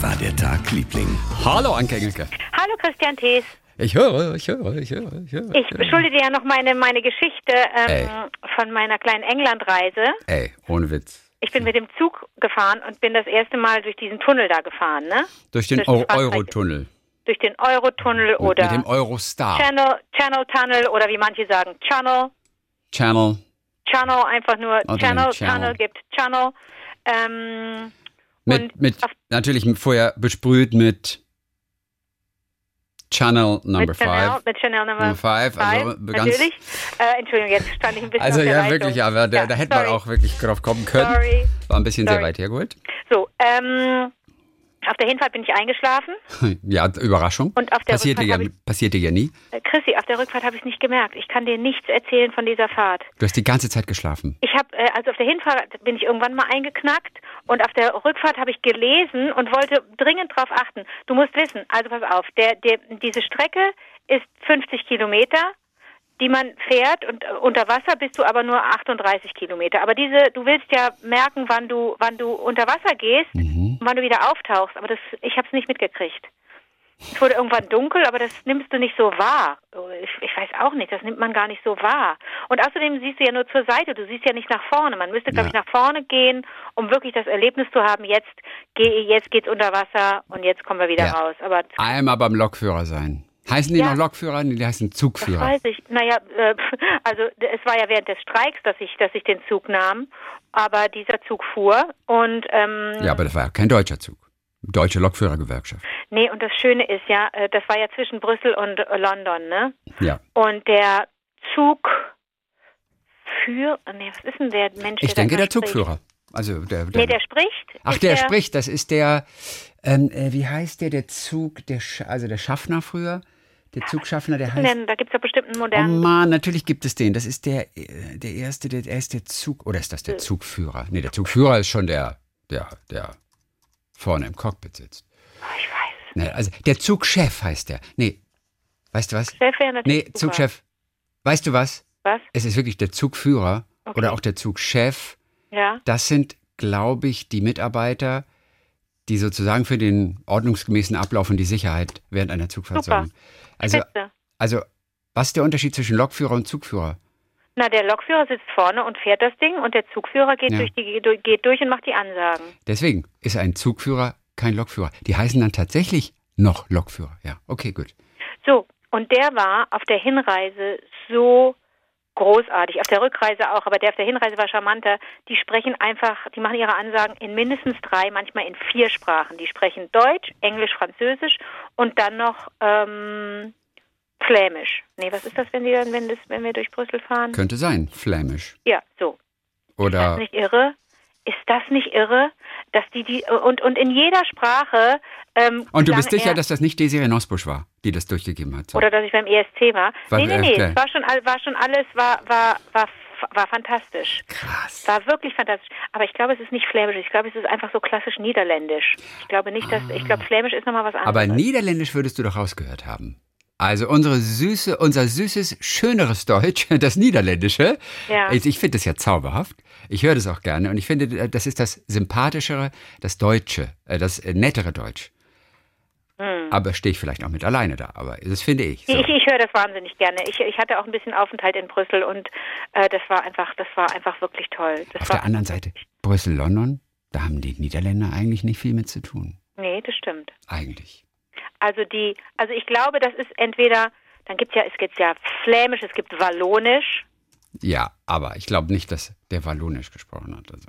Wie war der Tag, Liebling? Hallo, Anke Engelke. Hallo Christian Thees. Ich höre, ich höre, ich höre, ich höre. Ich schulde dir ja noch meine, meine Geschichte ähm, von meiner kleinen Englandreise. Ey, ohne Witz. Ich bin mit dem Zug gefahren und bin das erste Mal durch diesen Tunnel da gefahren, ne? Durch den Eurotunnel. Durch den Eurotunnel Mit, oder mit dem Eurostar Channel, Channel Tunnel oder wie manche sagen Channel. Channel. Channel, einfach nur Channel, Channel. Tunnel gibt Channel. Ähm, Mit, mit natürlich vorher besprüht mit Channel Number mit Chanel, 5. mit Chanel Nummer Number 5, also natürlich. Äh, Entschuldigung, jetzt stand ich ein bisschen Also ja, wirklich, aber da, Ja, da hätte man sorry. auch wirklich drauf kommen können. Sorry. War ein bisschen sehr Sorry. weit hergeholt. So, ähm, auf der Hinfahrt bin ich eingeschlafen Ja, Überraschung. und auf der passierte, Rückfahrt ja, ich, passierte ja nie. äh, Chrissy, auf der Rückfahrt habe ich es nicht gemerkt. Ich kann dir nichts erzählen von dieser Fahrt. Du hast die ganze Zeit geschlafen. Ich habe, äh, also auf der Hinfahrt bin ich irgendwann mal eingeknackt und auf der Rückfahrt habe ich gelesen und wollte dringend darauf achten. Du musst wissen, also pass auf, der, der, diese Strecke ist 50 Kilometer, die man fährt und äh, unter Wasser bist du aber nur 38 Kilometer. Aber diese, du willst ja merken, wann du, wann du unter Wasser gehst und wann du wieder auftauchst. Aber das, ich habe es nicht mitgekriegt. Es wurde irgendwann dunkel, aber das nimmst du nicht so wahr. Ich, ich weiß auch nicht, das nimmt man gar nicht so wahr. Und außerdem siehst du ja nur zur Seite, du siehst ja nicht nach vorne. Man müsste, glaube Ja. ich, nach vorne gehen, um wirklich das Erlebnis zu haben, jetzt, geh, jetzt geht's unter Wasser und jetzt kommen wir wieder Ja. raus. Aber Einmal beim Lokführer sein. Heißen die Ja. noch Lokführer? Nee, die heißen Zugführer. weiß ich. Naja, äh, also es war ja während des Streiks, dass ich, dass ich den Zug nahm, aber dieser Zug fuhr und ähm, Ja, aber das war ja kein deutscher Zug. Deutsche Lokführergewerkschaft. nee, und das Schöne ist ja, äh, das war ja zwischen Brüssel und äh, London, ne? Ja. Und der Zug für, nee, was ist denn der Mensch? Ich der denke, der? Zugführer. Also der, der, Nee, der spricht. Ach, ist der, spricht. Das ist der, ähm, äh, wie heißt der, der Zug, der, Sch also der Schaffner früher? Der Zugschaffner, der heißt. Denn, da gibt es ja bestimmt einen Oh modernen. Mann, natürlich gibt es den. Das ist der, äh, der erste, der, er ist der Zug, oder ist das der Zugführer? Nee, der Zugführer ist schon der, der, der vorne im Cockpit sitzt. Oh, ich weiß. Nee, also der Zugchef heißt der. Nee, weißt du was? Chef wäre natürlich Nee. Zugchef. Weißt du was? Was? Es ist wirklich der Zugführer Okay. oder auch der Zugchef. Ja. Das sind, glaube ich, die Mitarbeiter, die sozusagen für den ordnungsgemäßen Ablauf und die Sicherheit während einer Zugfahrt Super. sorgen. Also, Spitze. also, was ist der Unterschied zwischen Lokführer und Zugführer? Na, der Lokführer sitzt vorne und fährt das Ding und der Zugführer geht, Ja. durch, die, geht durch und macht die Ansagen. Deswegen ist ein Zugführer kein Lokführer. Die heißen dann tatsächlich noch Lokführer. Ja, okay, gut. So, und der war auf der Hinreise so großartig, auf der Rückreise auch, aber der auf der Hinreise war charmanter. Die sprechen einfach, die machen ihre Ansagen in mindestens drei, manchmal in vier Sprachen. Die sprechen Deutsch, Englisch, Französisch und dann noch ähm, Flämisch. Nee, was ist das, wenn die dann, wenn das, wenn wir durch Brüssel fahren? Könnte sein, flämisch. Ja, so. Ist das Oder nicht irre? Ist das nicht irre, dass die die und und in jeder Sprache ähm, und du bist sicher, er- dass das nicht Desiree Nosbusch war, die das durchgegeben hat. So. oder dass ich beim ESC war. War- nee, nee, nee, okay. es war schon war schon alles war war war war fantastisch. Krass. War wirklich fantastisch. Aber ich glaube, es ist nicht flämisch. Ich glaube, es ist einfach so klassisch niederländisch. Ich glaube nicht, dass ich glaube, flämisch ist nochmal was anderes. Aber Niederländisch würdest du doch rausgehört haben. Also unsere süße, unser süßes, schöneres Deutsch, das Niederländische. Ja. Ich, ich finde das ja zauberhaft. Ich höre das auch gerne und ich finde, das ist das sympathischere, das Deutsche, äh, das äh, nettere Deutsch. Aber stehe ich vielleicht auch mit alleine da, aber das finde ich. So. Hm. Ich, ich höre das wahnsinnig gerne. Ich, ich hatte auch ein bisschen Aufenthalt in Brüssel und äh, das war einfach, das war einfach wirklich toll. Das Auf der anderen Seite, Brüssel, London, da haben die Niederländer eigentlich nicht viel mit zu tun. Nee, das stimmt. Eigentlich. Also die, also ich glaube, das ist entweder, dann gibt's ja, es gibt ja Flämisch, es gibt Wallonisch, Ja, aber ich glaube nicht, dass der Wallonisch gesprochen hat. Also.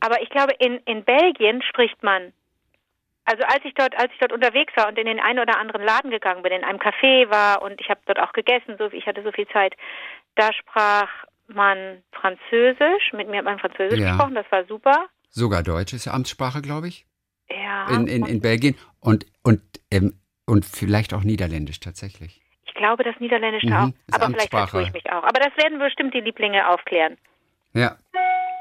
aber ich glaube, in, in Belgien spricht man, also als ich dort, als ich dort unterwegs war und in den einen oder anderen Laden gegangen bin, in einem Café war und ich habe dort auch gegessen, so ich hatte so viel Zeit, da sprach man Französisch, mit mir hat man Französisch Ja. gesprochen, das war super. Sogar Deutsch ist Amtssprache, glaube ich. Ja. in, in, in Belgien und, und, ähm, und vielleicht auch Niederländisch tatsächlich. ich glaube, das Niederländisch Mhm, auch. Aber vielleicht vertue ich mich auch. Aber das werden bestimmt die Lieblinge aufklären. Ja,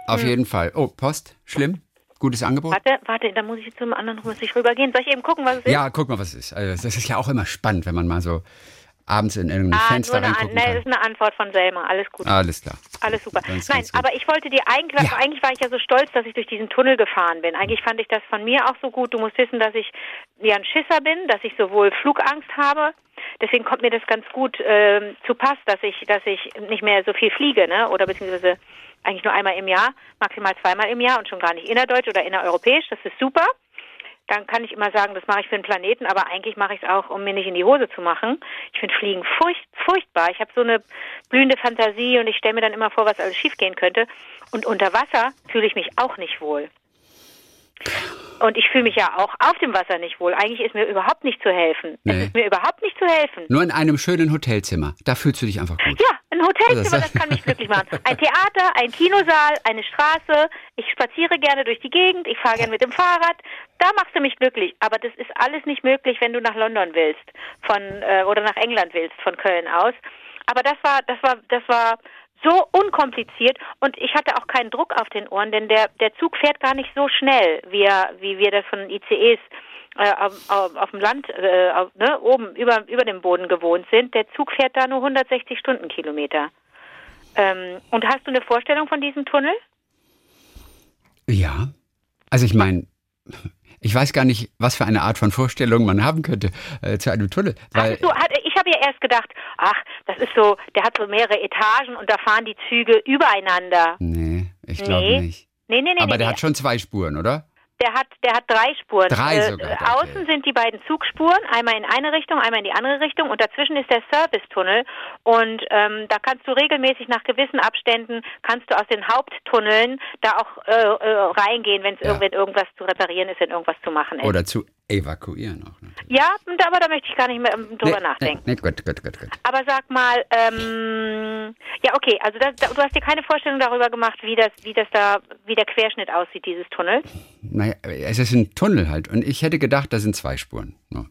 auf jeden Fall. Oh, Post, schlimm. Gutes Angebot. Warte, warte, da muss ich zum anderen muss ich rübergehen. Soll ich eben gucken, was es ist? Ja, guck mal, was es ist. Also, das ist ja auch immer spannend, wenn man mal so abends in irgendein ah, Fenster nur eine, reingucken nee, kann. das ist eine Antwort von Selma. Alles gut. Alles klar. Alles super. Ganz, Nein, ganz aber ich wollte dir eigentlich, Ja. eigentlich war ich ja so stolz, dass ich durch diesen Tunnel gefahren bin. Eigentlich fand ich das von mir auch so gut. Du musst wissen, dass ich ja ein Schisser bin, dass ich sowohl Flugangst habe. Deswegen kommt mir das ganz gut ähm, zu Pass, dass ich, dass ich nicht mehr so viel fliege, ne? Oder beziehungsweise eigentlich nur einmal im Jahr, maximal zweimal im Jahr und schon gar nicht innerdeutsch oder innereuropäisch. Das ist super. Dann kann ich immer sagen, das mache ich für den Planeten, aber eigentlich mache ich es auch, um mir nicht in die Hose zu machen. Ich finde Fliegen furcht, furchtbar. Ich habe so eine blühende Fantasie und ich stelle mir dann immer vor, was alles schiefgehen könnte. Und unter Wasser fühle ich mich auch nicht wohl. Und ich fühle mich ja auch auf dem Wasser nicht wohl. Eigentlich ist mir überhaupt nicht zu helfen. Nee. Es ist mir überhaupt nicht zu helfen. Nur in einem schönen Hotelzimmer. Da fühlst du dich einfach gut. Ja, ein Hotelzimmer, Das- das kann mich glücklich machen. Ein Theater, ein Kinosaal, eine Straße. Ich spaziere gerne durch die Gegend, ich fahre gerne mit dem Fahrrad. Da machst du mich glücklich. Aber das ist alles nicht möglich, wenn du nach London willst, von äh, oder nach England willst, von Köln aus. Aber das war, das war, das war so unkompliziert und ich hatte auch keinen Druck auf den Ohren, denn der der Zug fährt gar nicht so schnell, wie er, wie wir das von ICEs äh, auf, auf, auf dem Land äh, auf, ne, oben über über dem Boden gewohnt sind. Der Zug fährt da nur 160 Stundenkilometer. Ähm, und hast du eine Vorstellung von diesem Tunnel? Ja. Also ich meine, ich weiß gar nicht, was für eine Art von Vorstellung man haben könnte äh, zu einem Tunnel. Weil, hat, ich habe ja erst gedacht, ach, das ist so, der hat so mehrere Etagen und da fahren die Züge übereinander. nee, ich glaube Nee. nicht. Nee, nee, nee, Aber nee, der nee. hat schon zwei Spuren, oder? Der hat, der hat drei Spuren. Drei äh, sogar, äh, okay. Außen sind die beiden Zugspuren, einmal in eine Richtung, einmal in die andere Richtung und dazwischen ist der Servicetunnel und ähm, da kannst du regelmäßig nach gewissen Abständen kannst du aus den Haupttunneln da auch äh, äh, reingehen, wenn es Ja. irgendwas zu reparieren ist, wenn irgendwas zu machen ist. Oder zu evakuieren auch. Natürlich. ja, aber da möchte ich gar nicht mehr ähm, drüber nee, nachdenken. Nee, nee, gut, gut, gut, gut. Aber sag mal, ähm, ja okay, also das, da, du hast dir keine Vorstellung darüber gemacht, wie das, wie das da, wie der Querschnitt aussieht dieses Tunnels. Naja, es ist ein Tunnel halt. Und ich hätte gedacht, da sind zwei Spuren. Ja.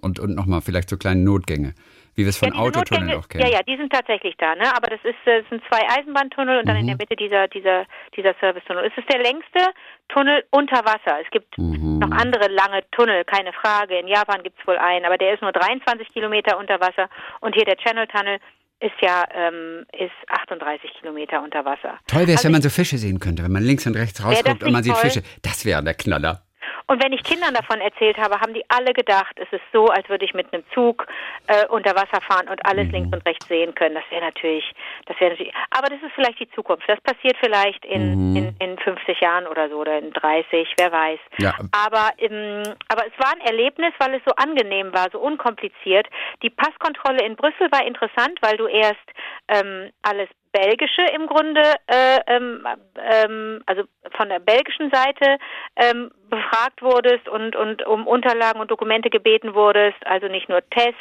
Und, und nochmal vielleicht so kleine Notgänge, wie wir es von Mhm. Ja, Autotunneln auch kennen. Ja, ja, die sind tatsächlich da, ne? Aber das ist, äh, es sind zwei Eisenbahntunnel und dann in Mhm. der Mitte dieser, dieser, dieser Servicetunnel. Es ist der längste Tunnel unter Wasser. Es gibt Mhm. noch andere lange Tunnel, keine Frage. In Japan gibt es wohl einen, aber der ist nur 23 Kilometer unter Wasser. Und hier der Channel Tunnel ist ja ähm, ist 38 Kilometer unter Wasser. Toll wäre es, Also wenn man so Fische sehen könnte, wenn man links und rechts das rausguckt und man sieht? Fische. Das wäre der Knaller. Und wenn ich Kindern davon erzählt habe, haben die alle gedacht, es ist so, als würde ich mit einem Zug äh, unter Wasser fahren und alles Mhm. links und rechts sehen können. Das wäre natürlich, das wäre natürlich, aber das ist vielleicht die Zukunft. Das passiert vielleicht in, Mhm. in, in 50 Jahren oder so oder in 30, wer weiß. Ja. Aber, ähm, aber es war ein Erlebnis, weil es so angenehm war, so unkompliziert. Die Passkontrolle in Brüssel war interessant, weil du erst ähm, alles Belgische im Grunde, äh, ähm, ähm, also von der belgischen Seite ähm, befragt wurdest und, und um Unterlagen und Dokumente gebeten wurdest, also nicht nur Test,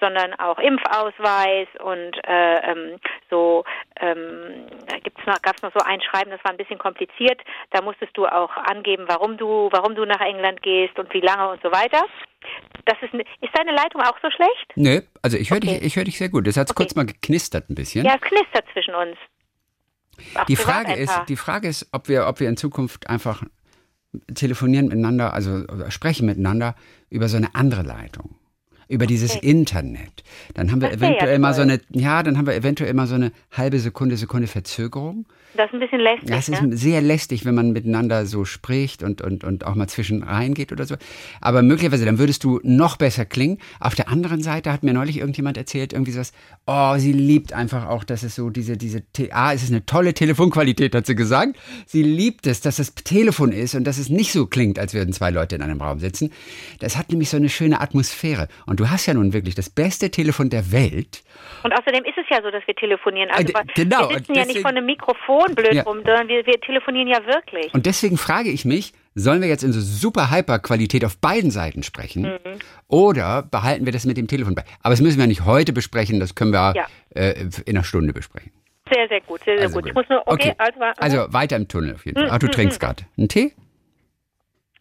sondern auch Impfausweis und äh, ähm, so ähm, gibt's noch, gab's noch so ein Schreiben, das war ein bisschen kompliziert. Da musstest du auch angeben, warum du, warum du nach England gehst und wie lange und so weiter. Das ist, ist deine Leitung auch so schlecht? Nö, also ich höre Okay. dich, ich dich sehr gut. Das hat Okay. kurz mal geknistert ein bisschen. Ja, es knistert zwischen uns. Auch Die Frage ist, die Frage ist, ob wir, ob wir in Zukunft einfach telefonieren miteinander, also oder sprechen miteinander über so eine andere Leitung. Über dieses Okay. Internet. Dann haben wir Das wär ja eventuell mal so eine, ja, dann haben wir eventuell mal so eine halbe Sekunde, Sekunde Verzögerung. Das ist ein bisschen lästig. Ja, es ist ne? sehr lästig, wenn man miteinander so spricht und, und, und auch mal zwischen reingeht oder so. Aber möglicherweise, dann würdest du noch besser klingen. Auf der anderen Seite hat mir neulich irgendjemand erzählt, irgendwie sowas, oh, sie liebt einfach auch, dass es so diese, diese, ah, es ist eine tolle Telefonqualität, hat sie gesagt. Sie liebt es, dass es Telefon ist und dass es nicht so klingt, als würden zwei Leute in einem Raum sitzen. Das hat nämlich so eine schöne Atmosphäre. Und du hast ja nun wirklich das beste Telefon der Welt. Und außerdem ist es ja so, dass wir telefonieren. Also d- genau, wir sitzen ja nicht vor einem Mikrofon blöd Ja. rum, sondern wir, wir telefonieren ja wirklich. Und deswegen frage ich mich, sollen wir jetzt in so super Hyper-Qualität auf beiden Seiten sprechen? Mhm. Oder behalten wir das mit dem Telefon bei? Aber das müssen wir nicht heute besprechen, das können wir Ja. äh, in einer Stunde besprechen. Sehr, sehr gut, sehr, sehr Also gut. Ich muss nur, okay, also, war- Also weiter im Tunnel auf jeden Mhm, Fall. Ach, du trinkst gerade. Einen Tee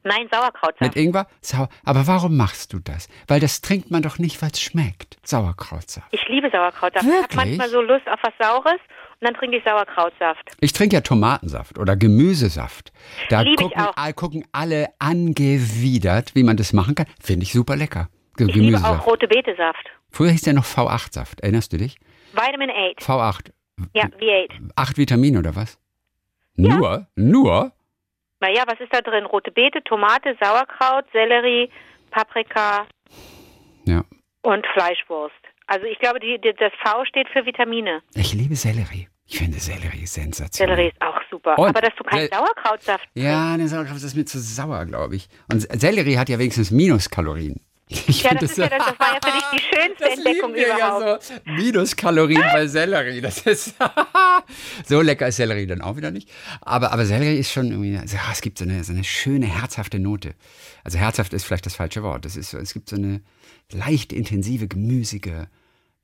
Nein, Sauerkrautsaft. mit Ingwer? Sau Aber warum machst du das? Weil das trinkt man doch nicht, weil es schmeckt. Sauerkrautsaft. Ich liebe Sauerkrautsaft. Ich habe manchmal so Lust auf was Saures und dann trinke ich Sauerkrautsaft. Ich trinke ja Tomatensaft oder Gemüsesaft. Da Lieb gucken, gucken alle angewidert, wie man das machen kann. Finde ich super lecker. Ich liebe auch rote Betesaft. Früher hieß der noch V8-Saft. Erinnerst du dich? Vitamin 8. V8. Ja, V8. Acht Vitamine oder was? Ja. Nur? Nur? Naja, was ist da drin? Rote Beete, Tomate, Sauerkraut, Sellerie, Paprika Ja. und Fleischwurst. Also ich glaube, die, die, das V steht für Vitamine. Ich liebe Sellerie. Ich finde Sellerie sensationell. Sellerie ist auch super. Und Aber dass du keinen Sauerkrautsaft Ja, der Sauerkraut ist mir zu sauer, glaube ich. Und Sellerie hat ja wenigstens Minuskalorien. Ich Ja, das, ist ja, das, das war ja für dich die schönste Das Entdeckung überhaupt. ja so. Minuskalorien bei Sellerie. Das ist so lecker ist Sellerie dann auch wieder nicht. Aber, aber Sellerie ist schon irgendwie, also, ja, es gibt so eine, so eine schöne, herzhafte Note. Also herzhaft ist vielleicht das falsche Wort. Das ist so, es gibt so eine leicht intensive, gemüsige,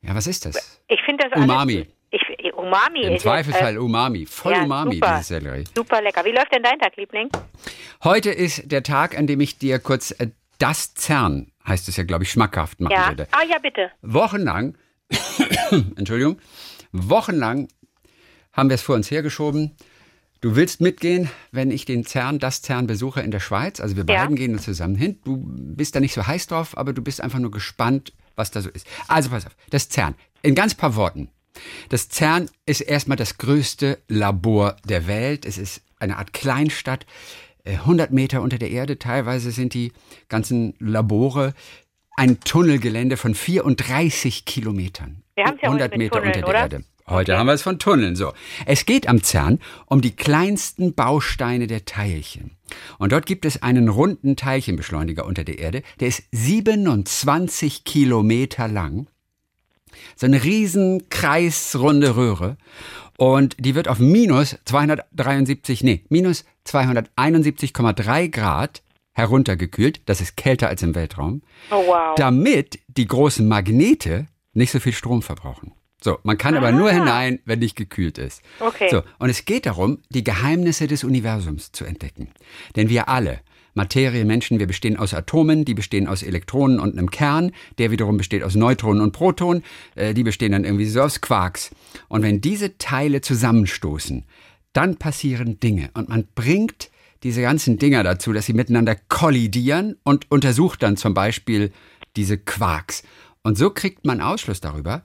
ja, was ist das? Ich finde das Umami. Ich, Umami Im ist Zweifelsfall äh, Umami. Voll ja, Umami, super. dieses Sellerie. super lecker. Wie läuft denn dein Tag, Liebling? Heute ist der Tag, an dem ich dir kurz äh, das Zern, heißt es ja, glaube ich, schmackhaft machen Ja. werde. Ah ja, bitte. Wochenlang, Entschuldigung, wochenlang haben wir es vor uns hergeschoben. Du willst mitgehen, wenn ich den CERN, das CERN besuche in der Schweiz. Also wir Ja. beiden gehen zusammen hin. Du bist da nicht so heiß drauf, aber du bist einfach nur gespannt, was da so ist. Also pass auf, das CERN. In ganz paar Worten. Das CERN ist erstmal das größte Labor der Welt. Es ist eine Art Kleinstadt, äh, 100 Meter unter der Erde. Teilweise sind die ganzen Labore ein Tunnelgelände von 34 Kilometern. Wir haben's ja heute 100 mit Meter Tunneln, unter der oder? Erde. Heute haben wir es von Tunneln. So. Es geht am CERN um die kleinsten Bausteine der Teilchen. Und dort gibt es einen runden Teilchenbeschleuniger unter der Erde, der ist 27 Kilometer lang. So eine riesen kreisrunde Röhre. Und die wird auf minus 273, nee, minus 271,3 Grad heruntergekühlt. Das ist kälter als im Weltraum Oh wow. damit die großen Magnete nicht so viel Strom verbrauchen. So, man kann aber nur Ah. hinein, wenn nicht gekühlt ist. Okay. So, und es geht darum, die Geheimnisse des Universums zu entdecken. Denn wir alle, Materie, Menschen, wir bestehen aus Atomen, die bestehen aus Elektronen und einem Kern, der wiederum besteht aus Neutronen und Protonen, äh, die bestehen dann irgendwie so aus Quarks. Und wenn diese Teile zusammenstoßen, dann passieren Dinge und man bringt diese ganzen Dinger dazu, dass sie miteinander kollidieren und untersucht dann zum Beispiel diese Quarks. Und so kriegt man Ausschluss darüber,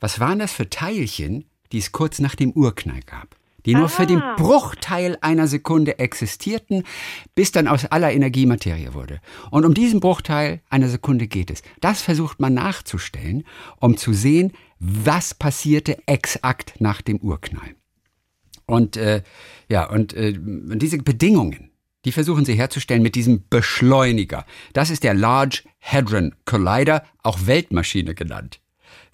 was waren das für Teilchen, die es kurz nach dem Urknall gab? Die nur für den Bruchteil einer Sekunde existierten, bis dann aus aller Energie Materie wurde. Und um diesen Bruchteil einer Sekunde geht es. Das versucht man nachzustellen, um zu sehen, was passierte exakt nach dem Urknall. Und äh, ja, und äh, diese Bedingungen, die versuchen sie herzustellen mit diesem Beschleuniger. Das ist der Large Hadron Collider, auch Weltmaschine genannt.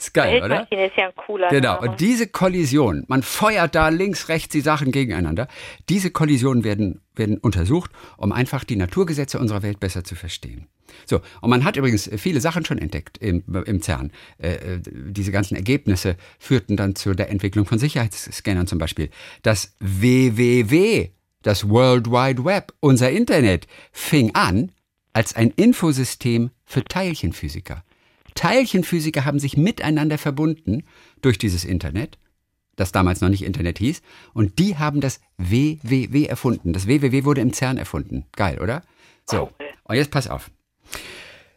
Ist geil, oder? Ist ja ein cooler Genau, Name. und diese Kollision, man feuert da links, rechts die Sachen gegeneinander. Diese Kollisionen werden, werden untersucht, um einfach die Naturgesetze unserer Welt besser zu verstehen. So, und man hat übrigens viele Sachen schon entdeckt im, im CERN. Äh, äh, diese ganzen Ergebnisse führten dann zu der Entwicklung von Sicherheitsscannern zum Beispiel. Das WWW, das World Wide Web, unser Internet, fing an als ein Infosystem für Teilchenphysiker. Teilchenphysiker haben sich miteinander verbunden durch dieses Internet, das damals noch nicht Internet hieß, und die haben das WWW erfunden. Das WWW wurde im CERN erfunden. Geil, oder? So, und jetzt pass auf.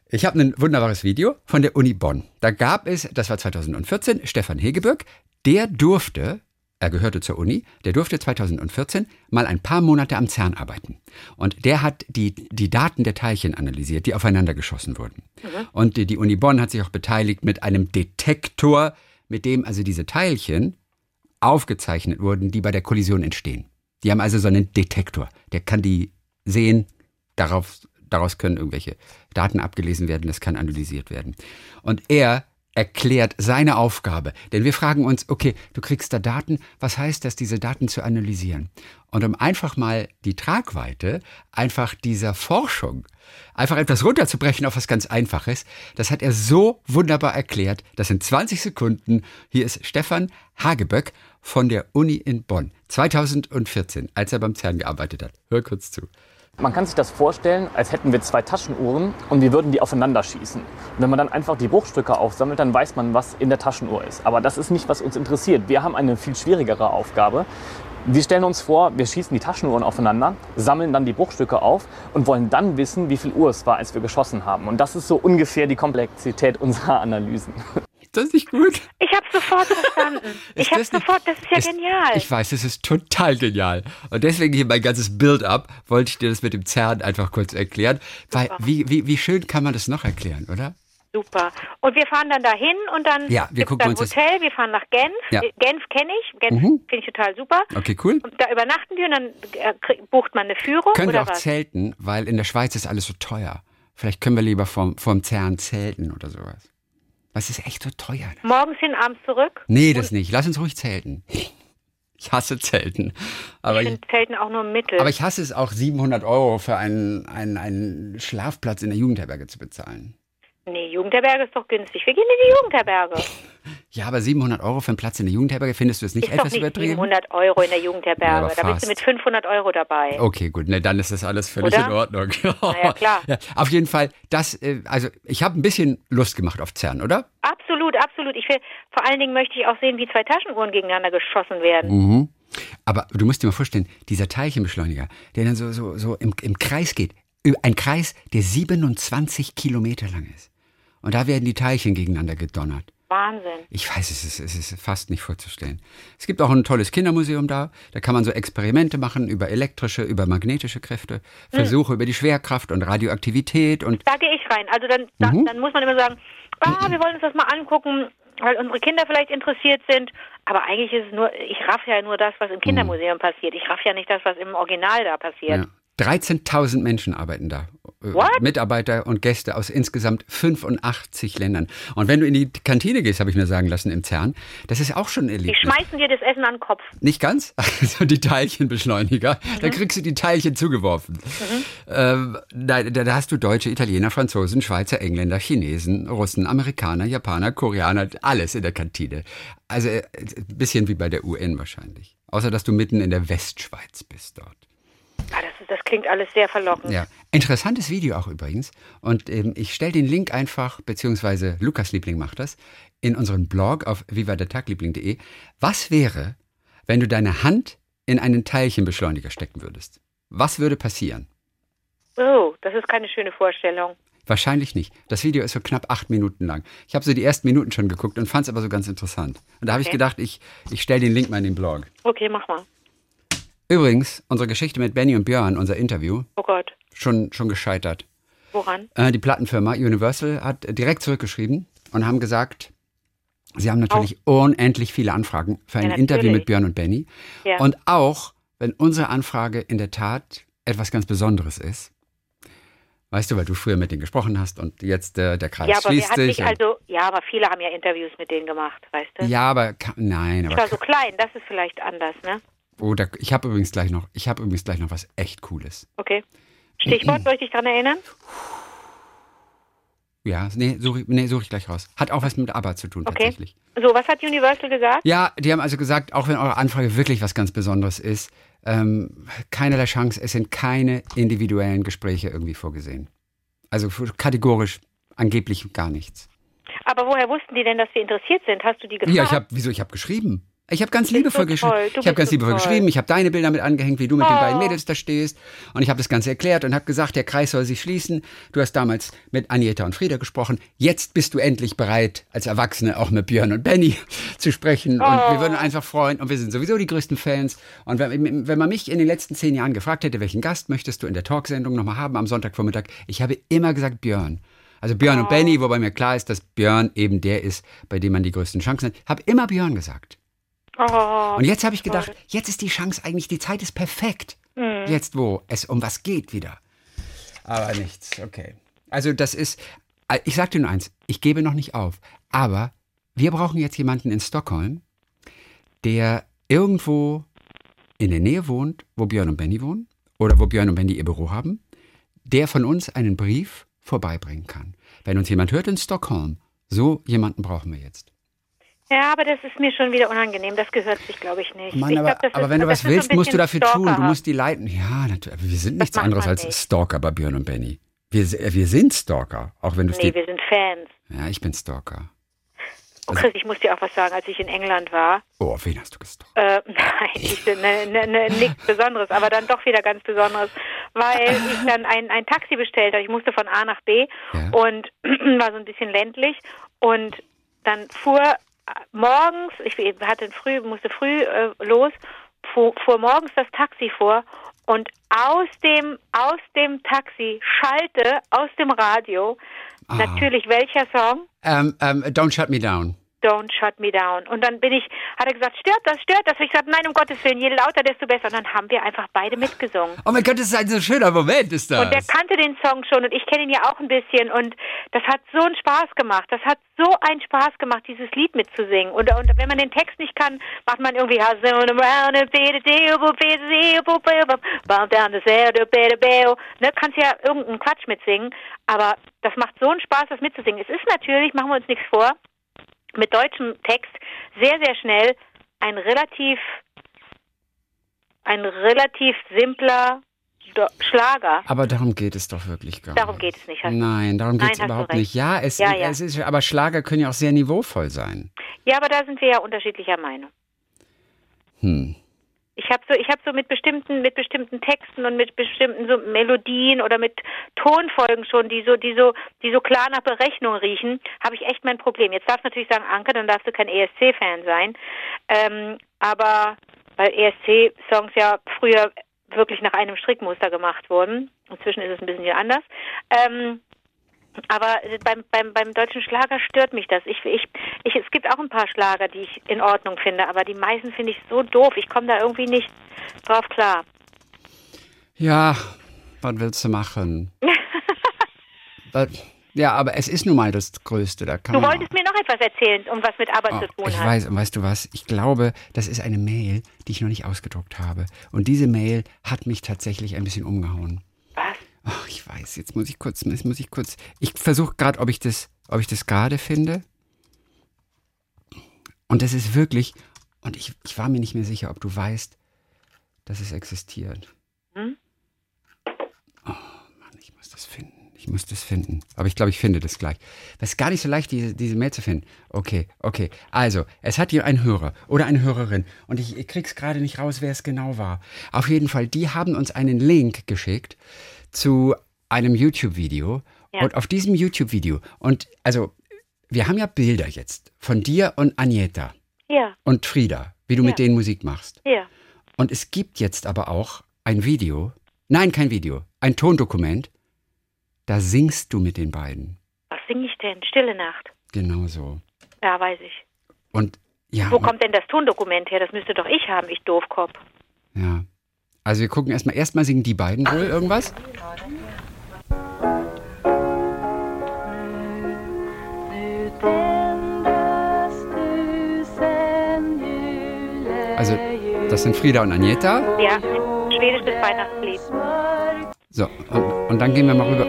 Ich habe ein wunderbares Video von der Uni Bonn. Da gab es, das war 2014, Stefan Hegeböck, der durfte, er gehörte zur Uni, der durfte 2014 mal ein paar Monate am CERN arbeiten. Und der hat die, die Daten der Teilchen analysiert, die aufeinander geschossen wurden. Und die, die Uni Bonn hat sich auch beteiligt mit einem Detektor, mit dem also diese Teilchen aufgezeichnet wurden, die bei der Kollision entstehen. Die haben also so einen Detektor, der kann die sehen, darauf, daraus können irgendwelche Daten abgelesen werden, das kann analysiert werden. Und er erklärt seine Aufgabe. Denn wir fragen uns, okay, du kriegst da Daten, was heißt das, diese Daten zu analysieren? Und um einfach mal die Tragweite einfach dieser Forschung, einfach etwas runterzubrechen auf was ganz Einfaches, das hat er so wunderbar erklärt, dass in 20 Sekunden, hier ist Stefan Hageböck von der Uni in Bonn, 2014, als er beim CERN gearbeitet hat. Hör kurz zu. Man kann sich das vorstellen, als hätten wir zwei Taschenuhren und wir würden die aufeinander schießen. Und wenn man dann einfach die Bruchstücke aufsammelt, dann weiß man, was in der Taschenuhr ist. Aber das ist nicht, was uns interessiert. Wir haben eine viel schwierigere Aufgabe. Wir stellen uns vor, wir schießen die Taschenuhren aufeinander, sammeln dann die Bruchstücke auf und wollen dann wissen, wie viel Uhr es war, als wir geschossen haben. Und das ist so ungefähr die Komplexität unserer Analysen. Das ist nicht gut. Ich habe sofort verstanden. ich habe sofort, das ist ja ist, genial. Ich weiß, das ist total genial. Und deswegen hier mein ganzes Build-up, wollte ich dir das mit dem CERN einfach kurz erklären. Weil, wie, wie, wie schön kann man das noch erklären, oder? Super. Und wir fahren dann dahin und dann ja, wir gucken dann uns Hotel, wir fahren nach Genf. Ja. Genf kenne ich, Genf Mhm. finde ich total super. Okay, cool. Und da übernachten wir und dann äh, bucht man eine Führung Können wir auch was? zelten, weil in der Schweiz ist alles so teuer. Vielleicht können wir lieber vom, vom CERN zelten oder sowas. Was ist echt so teuer? ne? Morgens hin, abends zurück. Nee, das nicht. Lass uns ruhig zelten. Ich hasse Zelten. Aber Ich ich, finde Zelten auch nur Mittel. aber ich hasse es auch, 700 Euro für einen, einen, einen Schlafplatz in der Jugendherberge zu bezahlen. Nee, Jugendherberge ist doch günstig. Wir gehen in die Jugendherberge. Ja, aber 700 Euro für einen Platz in der Jugendherberge, findest du es nicht Ist doch etwas nicht übertrieben? 700 Euro in der Ja, Jugendherberge. aber da bist du mit 500 Euro dabei. Okay, gut, ne, dann ist das alles völlig Oder? in Ordnung. ja, klar. Ja, auf jeden Fall, das, äh, also ich habe ein bisschen Lust gemacht auf CERN, oder? Absolut, absolut. Ich will, vor allen Dingen möchte ich auch sehen, wie zwei Taschenuhren gegeneinander geschossen werden. Mhm. Aber du musst dir mal vorstellen, dieser Teilchenbeschleuniger, der dann so, so, so im, im Kreis geht, ein Kreis, der 27 Kilometer lang ist. Und da werden die Teilchen gegeneinander gedonnert. Wahnsinn. Ich weiß, es ist, es ist fast nicht vorzustellen. Es gibt auch ein tolles Kindermuseum da. Da kann man so Experimente machen über elektrische, über magnetische Kräfte, Versuche über die Schwerkraft und Radioaktivität und Da gehe ich rein. Also dann, da, Mhm. dann muss man immer sagen, ah, wir wollen uns das mal angucken, weil unsere Kinder vielleicht interessiert sind. Aber eigentlich ist es nur, ich raff ja nur das, was im Kindermuseum passiert. Ich raff ja nicht das, was im Original da passiert. ja, 13.000 Menschen arbeiten da. Äh, What? Mitarbeiter und Gäste aus insgesamt 85 Ländern. Und wenn du in die Kantine gehst, habe ich mir sagen lassen, im CERN, das ist auch schon ein Die schmeißen dir das Essen an den Kopf. Nicht ganz, also die Teilchenbeschleuniger. Mhm. Da kriegst du die Teilchen zugeworfen. Ähm, da, da, hast du Deutsche, Italiener, Franzosen, Schweizer, Engländer, Chinesen, Russen, Amerikaner, Japaner, Koreaner, alles in der Kantine. Also äh, ein bisschen wie bei der UN wahrscheinlich. Außer dass du mitten in der Westschweiz bist dort. Ah, das, das klingt alles sehr verlockend. Ja, interessantes Video auch übrigens. Und ähm, ich stelle den Link einfach, beziehungsweise Lukas Liebling macht das, in unseren Blog auf vivadetagliebling.de. Was wäre, wenn du deine Hand in einen Teilchenbeschleuniger stecken würdest? Was würde passieren? Oh, das ist keine schöne Vorstellung. Wahrscheinlich nicht. Das Video ist so knapp acht Minuten lang. Ich habe so die ersten Minuten schon geguckt und fand es aber so ganz interessant. Und da habe ich Okay. gedacht, ich, ich stelle den Link mal in den Blog. Okay, mach mal. Übrigens, unsere Geschichte mit Benny und Björn, unser Interview, Oh Gott. schon, schon gescheitert. Woran? Äh, die Plattenfirma Universal hat direkt zurückgeschrieben und haben gesagt, sie haben natürlich unendlich viele Anfragen für ein Ja, Interview mit Björn und Benny. Ja. Und auch, wenn unsere Anfrage in der Tat etwas ganz Besonderes ist. Weißt du, weil du früher mit denen gesprochen hast und jetzt äh, der Kreis ja, aber schließt hat sich. also, ja, aber viele haben ja Interviews mit denen gemacht, weißt du? ja, aber nein, Ich aber war so klein, das ist vielleicht anders, ne? Oh, da, ich habe übrigens gleich noch, ich habe übrigens gleich noch was echt Cooles. Okay. Stichwort, soll ich dich dran erinnern? Ja, nee, suche ich, nee, such ich gleich raus. Hat auch was mit ABBA zu tun Okay. tatsächlich. So, was hat Universal gesagt? Ja, die haben also gesagt, auch wenn eure Anfrage wirklich was ganz Besonderes ist, ähm, keinerlei Chance, es sind keine individuellen Gespräche irgendwie vorgesehen. Also kategorisch angeblich gar nichts. Aber woher wussten die denn, dass wir interessiert sind? Hast du die gefragt? Ja, ich habe, wieso, ich habe geschrieben. Ich habe ganz liebevoll so geschrieben. Ich habe ganz so liebevoll toll. geschrieben. Ich habe deine Bilder mit angehängt, wie du mit den Oh. beiden Mädels da stehst. Und ich habe das Ganze erklärt und habe gesagt, der Kreis soll sich schließen. Du hast damals mit Agneta und Frieda gesprochen. Jetzt bist du endlich bereit, als Erwachsene auch mit Björn und Benny zu sprechen. Und Oh. wir würden uns einfach freuen. Und wir sind sowieso die größten Fans. Und wenn, wenn man mich in den letzten zehn Jahren gefragt hätte, welchen Gast möchtest du in der Talksendung nochmal haben am Sonntagvormittag, ich habe immer gesagt Björn. Also Björn und Benny, wobei mir klar ist, dass Björn eben der ist, bei dem man die größten Chancen hat. Habe immer Björn gesagt. Oh, Und jetzt habe ich gedacht, jetzt ist die Chance eigentlich, die Zeit ist perfekt. Hm. Jetzt, wo es um was geht wieder. Aber nichts, okay. Also das ist, äh, ich sage dir nur eins, ich gebe noch nicht auf. Aber wir brauchen jetzt jemanden in Stockholm, der irgendwo in der Nähe wohnt, wo Björn und Benny wohnen oder wo Björn und Benny ihr Büro haben, der von uns einen Brief vorbeibringen kann. Wenn uns jemand hört in Stockholm, so jemanden brauchen wir jetzt. Ja, aber das ist mir schon wieder unangenehm. Das gehört sich, glaube ich, nicht. Mann, ich aber, glaub, aber ist, wenn du was so willst, musst du dafür tun. Du musst die leiten. Ja, natürlich. Wir sind nichts anderes als nicht. Stalker bei Björn und Benny. Wir, wir sind Stalker, auch wenn du Nee, wir sind Fans. Ja, ich bin Stalker. Also, Chris, ich muss dir auch was sagen, als ich in England war. oh, auf wen hast du gestalkt? Äh, nein, ich, ne, ne, ne, nichts Besonderes, aber dann doch wieder ganz Besonderes, weil ich dann ein, ein Taxi bestellt habe. Ich musste von A nach B Ja. und war so ein bisschen ländlich und dann fuhr äh, morgens, ich hatte früh, musste früh äh, los, fuhr, fuhr morgens das Taxi vor und aus dem, aus dem Taxi schallte aus dem Radio Ah. natürlich welcher Song? Ähm, ähm, don't shut me down. Don't shut me down. Und dann bin ich, hat er gesagt, stört das, stört das? Und ich gesagt, nein, um Gottes Willen, je lauter, desto besser. Und dann haben wir einfach beide mitgesungen. Oh mein Gott, das ist ein so schöner Moment, ist das. Und der kannte den Song schon und ich kenne ihn ja auch ein bisschen und das hat so einen Spaß gemacht. Das hat so einen Spaß gemacht, dieses Lied mitzusingen. Und, und wenn man den Text nicht kann, macht man irgendwie ne, kannst ja irgendeinen Quatsch mitsingen, aber das macht so einen Spaß, das mitzusingen. Es ist natürlich, machen wir uns nichts vor, mit deutschem Text sehr, sehr schnell ein relativ ein relativ simpler Schlager. aber darum geht es doch wirklich gar Darum nicht. geht es nicht. Nein, darum geht es überhaupt nicht. Ja, es, Ja, ja. es ist, aber Schlager können ja auch sehr niveauvoll sein. Ja, aber da sind wir ja unterschiedlicher Meinung. Hm. Ich habe so, ich habe so mit bestimmten, mit bestimmten Texten und mit bestimmten so Melodien oder mit Tonfolgen schon, die so, die so, die so klar nach Berechnung riechen, habe ich echt mein Problem. Jetzt darfst du natürlich sagen, Anke, dann darfst du kein ESC-Fan sein. Ähm, aber weil ESC-Songs ja früher wirklich nach einem Strickmuster gemacht wurden. Inzwischen ist es ein bisschen anders. Ähm, aber beim, beim, beim deutschen Schlager stört mich das. Ich, ich, ich, es gibt auch ein paar Schlager, die ich in Ordnung finde, aber die meisten finde ich so doof. Ich komme da irgendwie nicht drauf klar. Ja, was willst du machen? Was- ja, aber es ist nun mal das Größte. Da kann Du wolltest mir noch etwas erzählen, um was mit Arbeit Oh, zu tun ich hat. weiß, und weißt du was? Ich glaube, das ist eine Mail, die ich noch nicht ausgedruckt habe. Und diese Mail hat mich tatsächlich ein bisschen umgehauen. Ach, ich weiß, jetzt muss ich kurz, jetzt muss ich kurz. Ich versuche gerade, ob ich das, ob ich das gerade finde. Und das ist wirklich, und ich, ich war mir nicht mehr sicher, ob du weißt, dass es existiert. Hm? Oh Mann, ich muss das finden. Ich muss das finden. Aber ich glaube, ich finde das gleich. Das ist gar nicht so leicht, diese, diese Mail zu finden. Okay, okay. Also, es hat hier ein Hörer oder eine Hörerin. Und ich, ich krieg's gerade nicht raus, wer es genau war. Auf jeden Fall, die haben uns einen Link geschickt zu einem YouTube-Video. Ja. Und auf diesem YouTube-Video, und also, wir haben ja Bilder jetzt von dir und Agneta Ja, und Frieda, wie du mit Ja. denen Musik machst. ja. Und es gibt jetzt aber auch ein Video, nein, kein Video, ein Tondokument, da singst du mit den beiden. Was singe ich denn? Stille Nacht. Genau so. Ja, weiß ich. Und ja, Wo kommt denn das Tondokument her? Das müsste doch ich haben, ich Doofkopf. ja. Also wir gucken erstmal, erstmal singen die beiden wohl irgendwas. Also das sind Frieda und Agneta. Ja, schwedisches Weihnachtslied. So, und, und dann gehen wir mal rüber.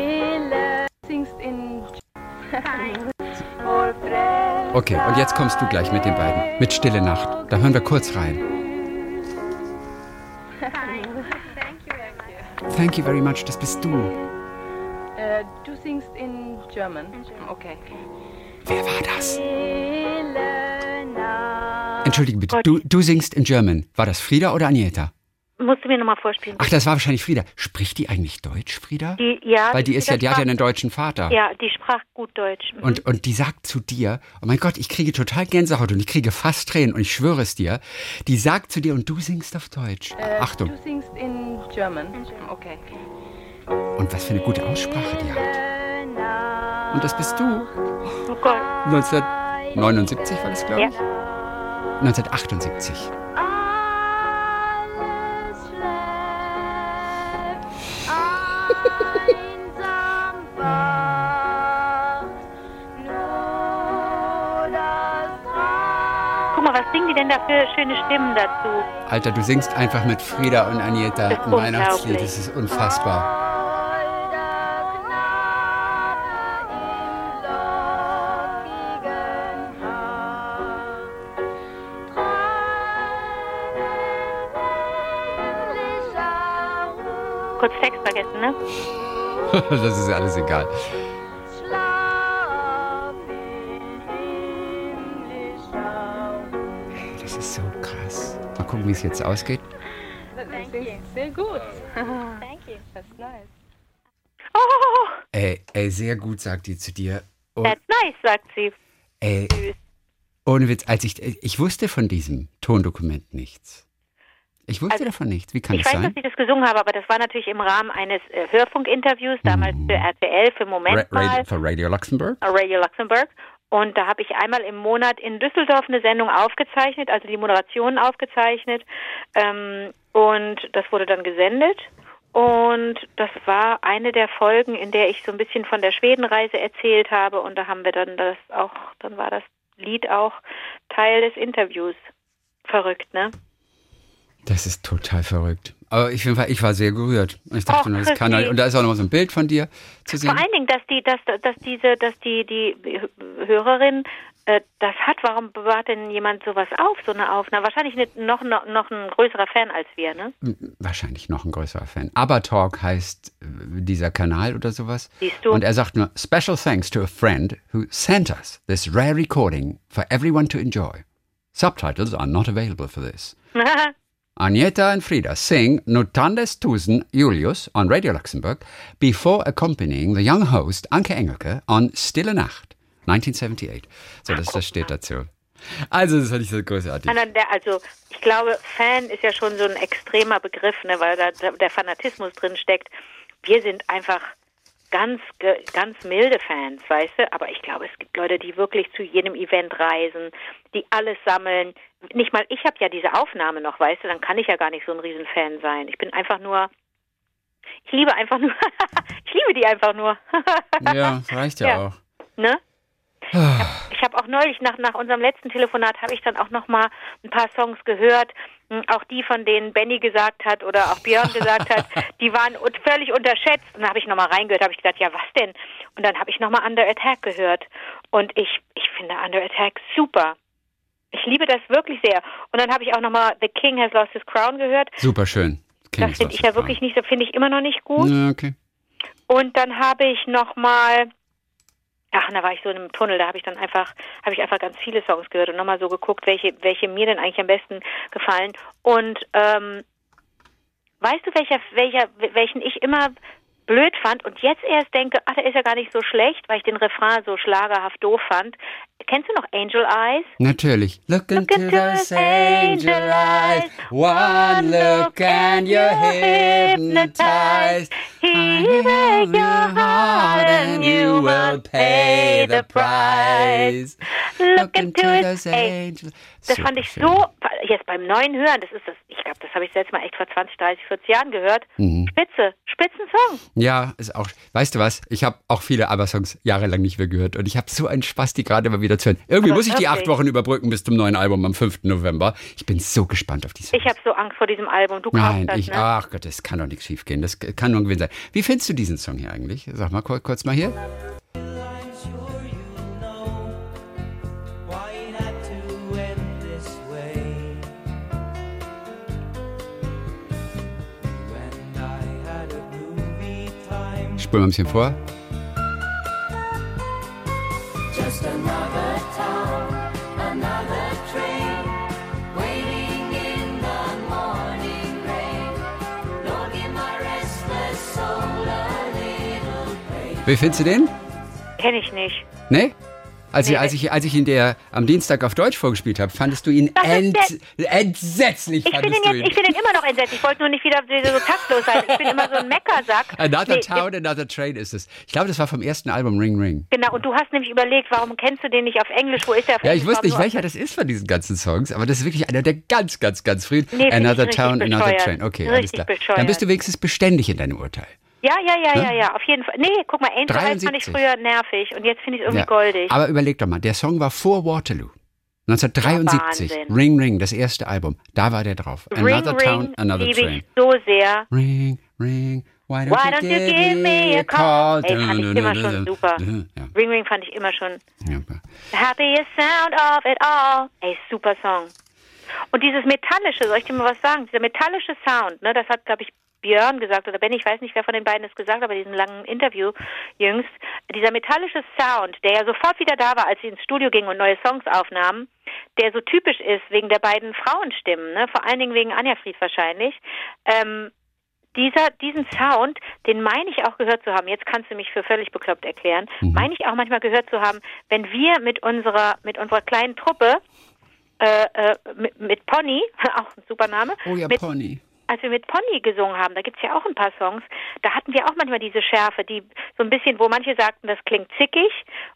Okay, und jetzt kommst du gleich mit den beiden. Mit Stille Nacht. Da hören wir kurz rein. Thank you very much, das bist du. Äh, du singst in German. Okay. Wer war das? Entschuldige bitte, du, du singst in German. War das Frieda oder Agneta? Musst du mir nochmal vorspielen? Ach, das war wahrscheinlich Frieda. Spricht die eigentlich Deutsch, Frieda? Die, ja, Weil die ist ja, die hat ja sprach- einen deutschen Vater. Ja, die sprach gut Deutsch. Mhm. Und, und die sagt zu dir, oh mein Gott, ich kriege total Gänsehaut und ich kriege fast Tränen und ich schwöre es dir, die sagt zu dir und du singst auf Deutsch. Äh, Achtung, Du singst in German. Okay. und was für eine gute Aussprache die hat. Und das bist du. oh Gott. 1979 war das, glaube Ja. ich? 1978. Guck mal, was singen die denn da für schöne Stimmen dazu? Alter, du singst einfach mit Frieda und Agneta ist ein Weihnachtslied. Das ist unfassbar. das ist ja alles egal. Das ist so krass. Mal gucken, wie es jetzt ausgeht. Sehr gut. Danke. you. That's nice. Ey, ey, sehr gut, sagt die zu dir. Oh. That's nice, sagt sie. Ey, ohne Witz, als ich, ich wusste von diesem Tondokument nichts. Ich wusste Also, davon nichts. Wie kann Ich das weiß, sein? dass ich das gesungen habe, aber das war natürlich im Rahmen eines äh, Hörfunkinterviews, damals für RTL, für Ra Moment mal, Radio, für Radio Luxemburg? äh, Radio Luxemburg. Und da habe ich einmal im Monat in Düsseldorf eine Sendung aufgezeichnet, also die Moderationen aufgezeichnet. Ähm, und das wurde dann gesendet. Und das war eine der Folgen, in der ich so ein bisschen von der Schwedenreise erzählt habe. Und da haben wir dann das auch, dann war das Lied auch Teil des Interviews. Verrückt, ne? Das ist total verrückt. Aber ich, bin- ich war sehr gerührt. Ich dachte, Och, nur, das kann halt, und da ist auch noch mal so ein Bild von dir zu sehen. Vor allen Dingen, dass die, dass, dass diese, dass die, die Hörerin äh, das hat. Warum bewahrt denn jemand sowas auf, so eine Aufnahme? Wahrscheinlich nicht noch, noch, noch ein größerer Fan als wir, ne? Wahrscheinlich noch ein größerer Fan. Abertalk heißt äh, dieser Kanal oder sowas. Siehst du? Und er sagt nur, Special thanks to a friend who sent us this rare recording for everyone to enjoy. Subtitles are not available for this. Agneta and Frida sing Notandes Tusen Julius on Radio Luxembourg before accompanying the young host Anke Engelke on Stille Nacht, 1978. So, das, das steht dazu. Also, das fand ich so großartig. Also ich glaube, Fan ist ja schon so ein extremer Begriff, ne, weil da der Fanatismus drin steckt. Wir sind einfach ganz ganz milde Fans, weißt du. Aber ich glaube, es gibt Leute, die wirklich zu jedem Event reisen, die alles sammeln. Nicht mal ich habe ja diese Aufnahme noch, weißt du. Dann kann ich ja gar nicht so ein Riesenfan sein. Ich bin einfach nur, ich liebe einfach nur, ich liebe die einfach nur, Ja, reicht ja, Ja. auch. ne? Ich habe auch neulich nach, nach unserem letzten Telefonat habe ich dann auch noch mal ein paar Songs gehört, auch die von denen Benny gesagt hat oder auch Björn gesagt hat, die waren völlig unterschätzt. Und dann habe ich noch mal reingehört, habe ich gedacht, ja was denn? Und dann habe ich noch mal Under Attack gehört und ich ich finde Under Attack super. Ich liebe das wirklich sehr. Und dann habe ich auch noch mal The King Has Lost His Crown gehört. Super schön. Das finde ich ja wirklich nicht so, finde ich immer noch nicht gut. Ja, okay. Und dann habe ich noch mal, ach, und da war ich so in einem Tunnel, da habe ich dann einfach, habe ich einfach ganz viele Songs gehört und nochmal so geguckt, welche, welche mir denn eigentlich am besten gefallen. Und ähm, weißt du, welcher, welcher, welchen ich immer blöd fand und jetzt erst denke, ach, der ist ja gar nicht so schlecht, weil ich den Refrain so schlagerhaft doof fand. Kennst du noch Angel Eyes? Natürlich. Look, Look into into those angel eyes. One look and you're hypnotized. Heal your heart and you will pay the price. Look into those angel. Das Super fand ich so, jetzt beim neuen Hören, das ist das, ich glaube, das habe ich selbst mal echt vor 20, 30, 40 Jahren gehört. Mhm. Spitze, Spitzensong. Ja, ist auch. Weißt du was? Ich habe auch viele ABBA-Songs jahrelang nicht mehr gehört und ich habe so einen Spaß, die gerade mal wieder zu hören. Irgendwie Aber muss ich die acht Wochen überbrücken bis zum neuen Album am 5. November. Ich bin so gespannt auf die Songs. Ich habe so Angst vor diesem Album. Du Nein, das, ich, ne? ach Gott, das kann doch nichts schief gehen. Das kann nur ein Gewinn sein. Wie findest du diesen Song hier eigentlich? Sag mal kurz, kurz mal hier. I'm sure you know why it had Wie findest du den? Kenne ich nicht. Nee? Als, Nee. ich, als, ich, als ich ihn der am Dienstag auf Deutsch vorgespielt habe, fandest du ihn ent, entsetzlich. Ich finde ihn, ich finde ihn immer noch entsetzt. Ich wollte nur nicht wieder so taktlos sein. Ich bin immer so ein Meckersack. Another Nee, Town, Another Train ist es. Ich glaube, das war vom ersten Album Ring Ring. Genau, und du hast nämlich überlegt, warum kennst du den nicht auf Englisch? Wo ist der Ja, ich wusste nicht, welcher das ist von diesen ganzen Songs, aber das ist wirklich einer der ganz, ganz, ganz frühen. Nee, find Another Town, Another bescheuert. Train. Okay, alles Richtig klar. bescheuert. Dann bist du wenigstens beständig in deinem Urteil. Ja, ja, ja, Ne? ja, ja, auf jeden Fall. Nee, guck mal, Angel Eyes fand ich 73. früher nervig und jetzt finde ich es irgendwie Ja. goldig. Aber überleg doch mal, der Song war vor Waterloo. 1973. Ja, Wahnsinn. Ring Ring, das erste Album. Da war der drauf. Ring Another Town, Ring Another liebe Train. ich so sehr. Ring, ring, why don't, Why don't you give me a call? Ey, fand ich immer schon super. Ja, Ring Ring fand ich immer schon ja. the happiest sound of it all. Ey, super Song. Und dieses metallische, soll ich dir mal was sagen? Dieser metallische Sound, ne, das hat, glaube ich, Björn gesagt oder Ben, ich weiß nicht, wer von den beiden es gesagt hat, aber diesen langen Interview jüngst, dieser metallische Sound, der ja sofort wieder da war, als sie ins Studio gingen und neue Songs aufnahmen, der so typisch ist wegen der beiden Frauenstimmen, ne? vor allen Dingen wegen Anja Fried wahrscheinlich, ähm, dieser, diesen Sound, den meine ich auch gehört zu haben, jetzt kannst du mich für völlig bekloppt erklären, meine ich auch manchmal gehört zu haben, wenn wir mit unserer, mit unserer kleinen Truppe, äh, äh, mit, mit Pony, auch ein super Name, Oh ja, mit, Pony. Als wir mit Pony gesungen haben, da gibt's ja auch ein paar Songs, da hatten wir auch manchmal diese Schärfe, die so ein bisschen, wo manche sagten, das klingt zickig,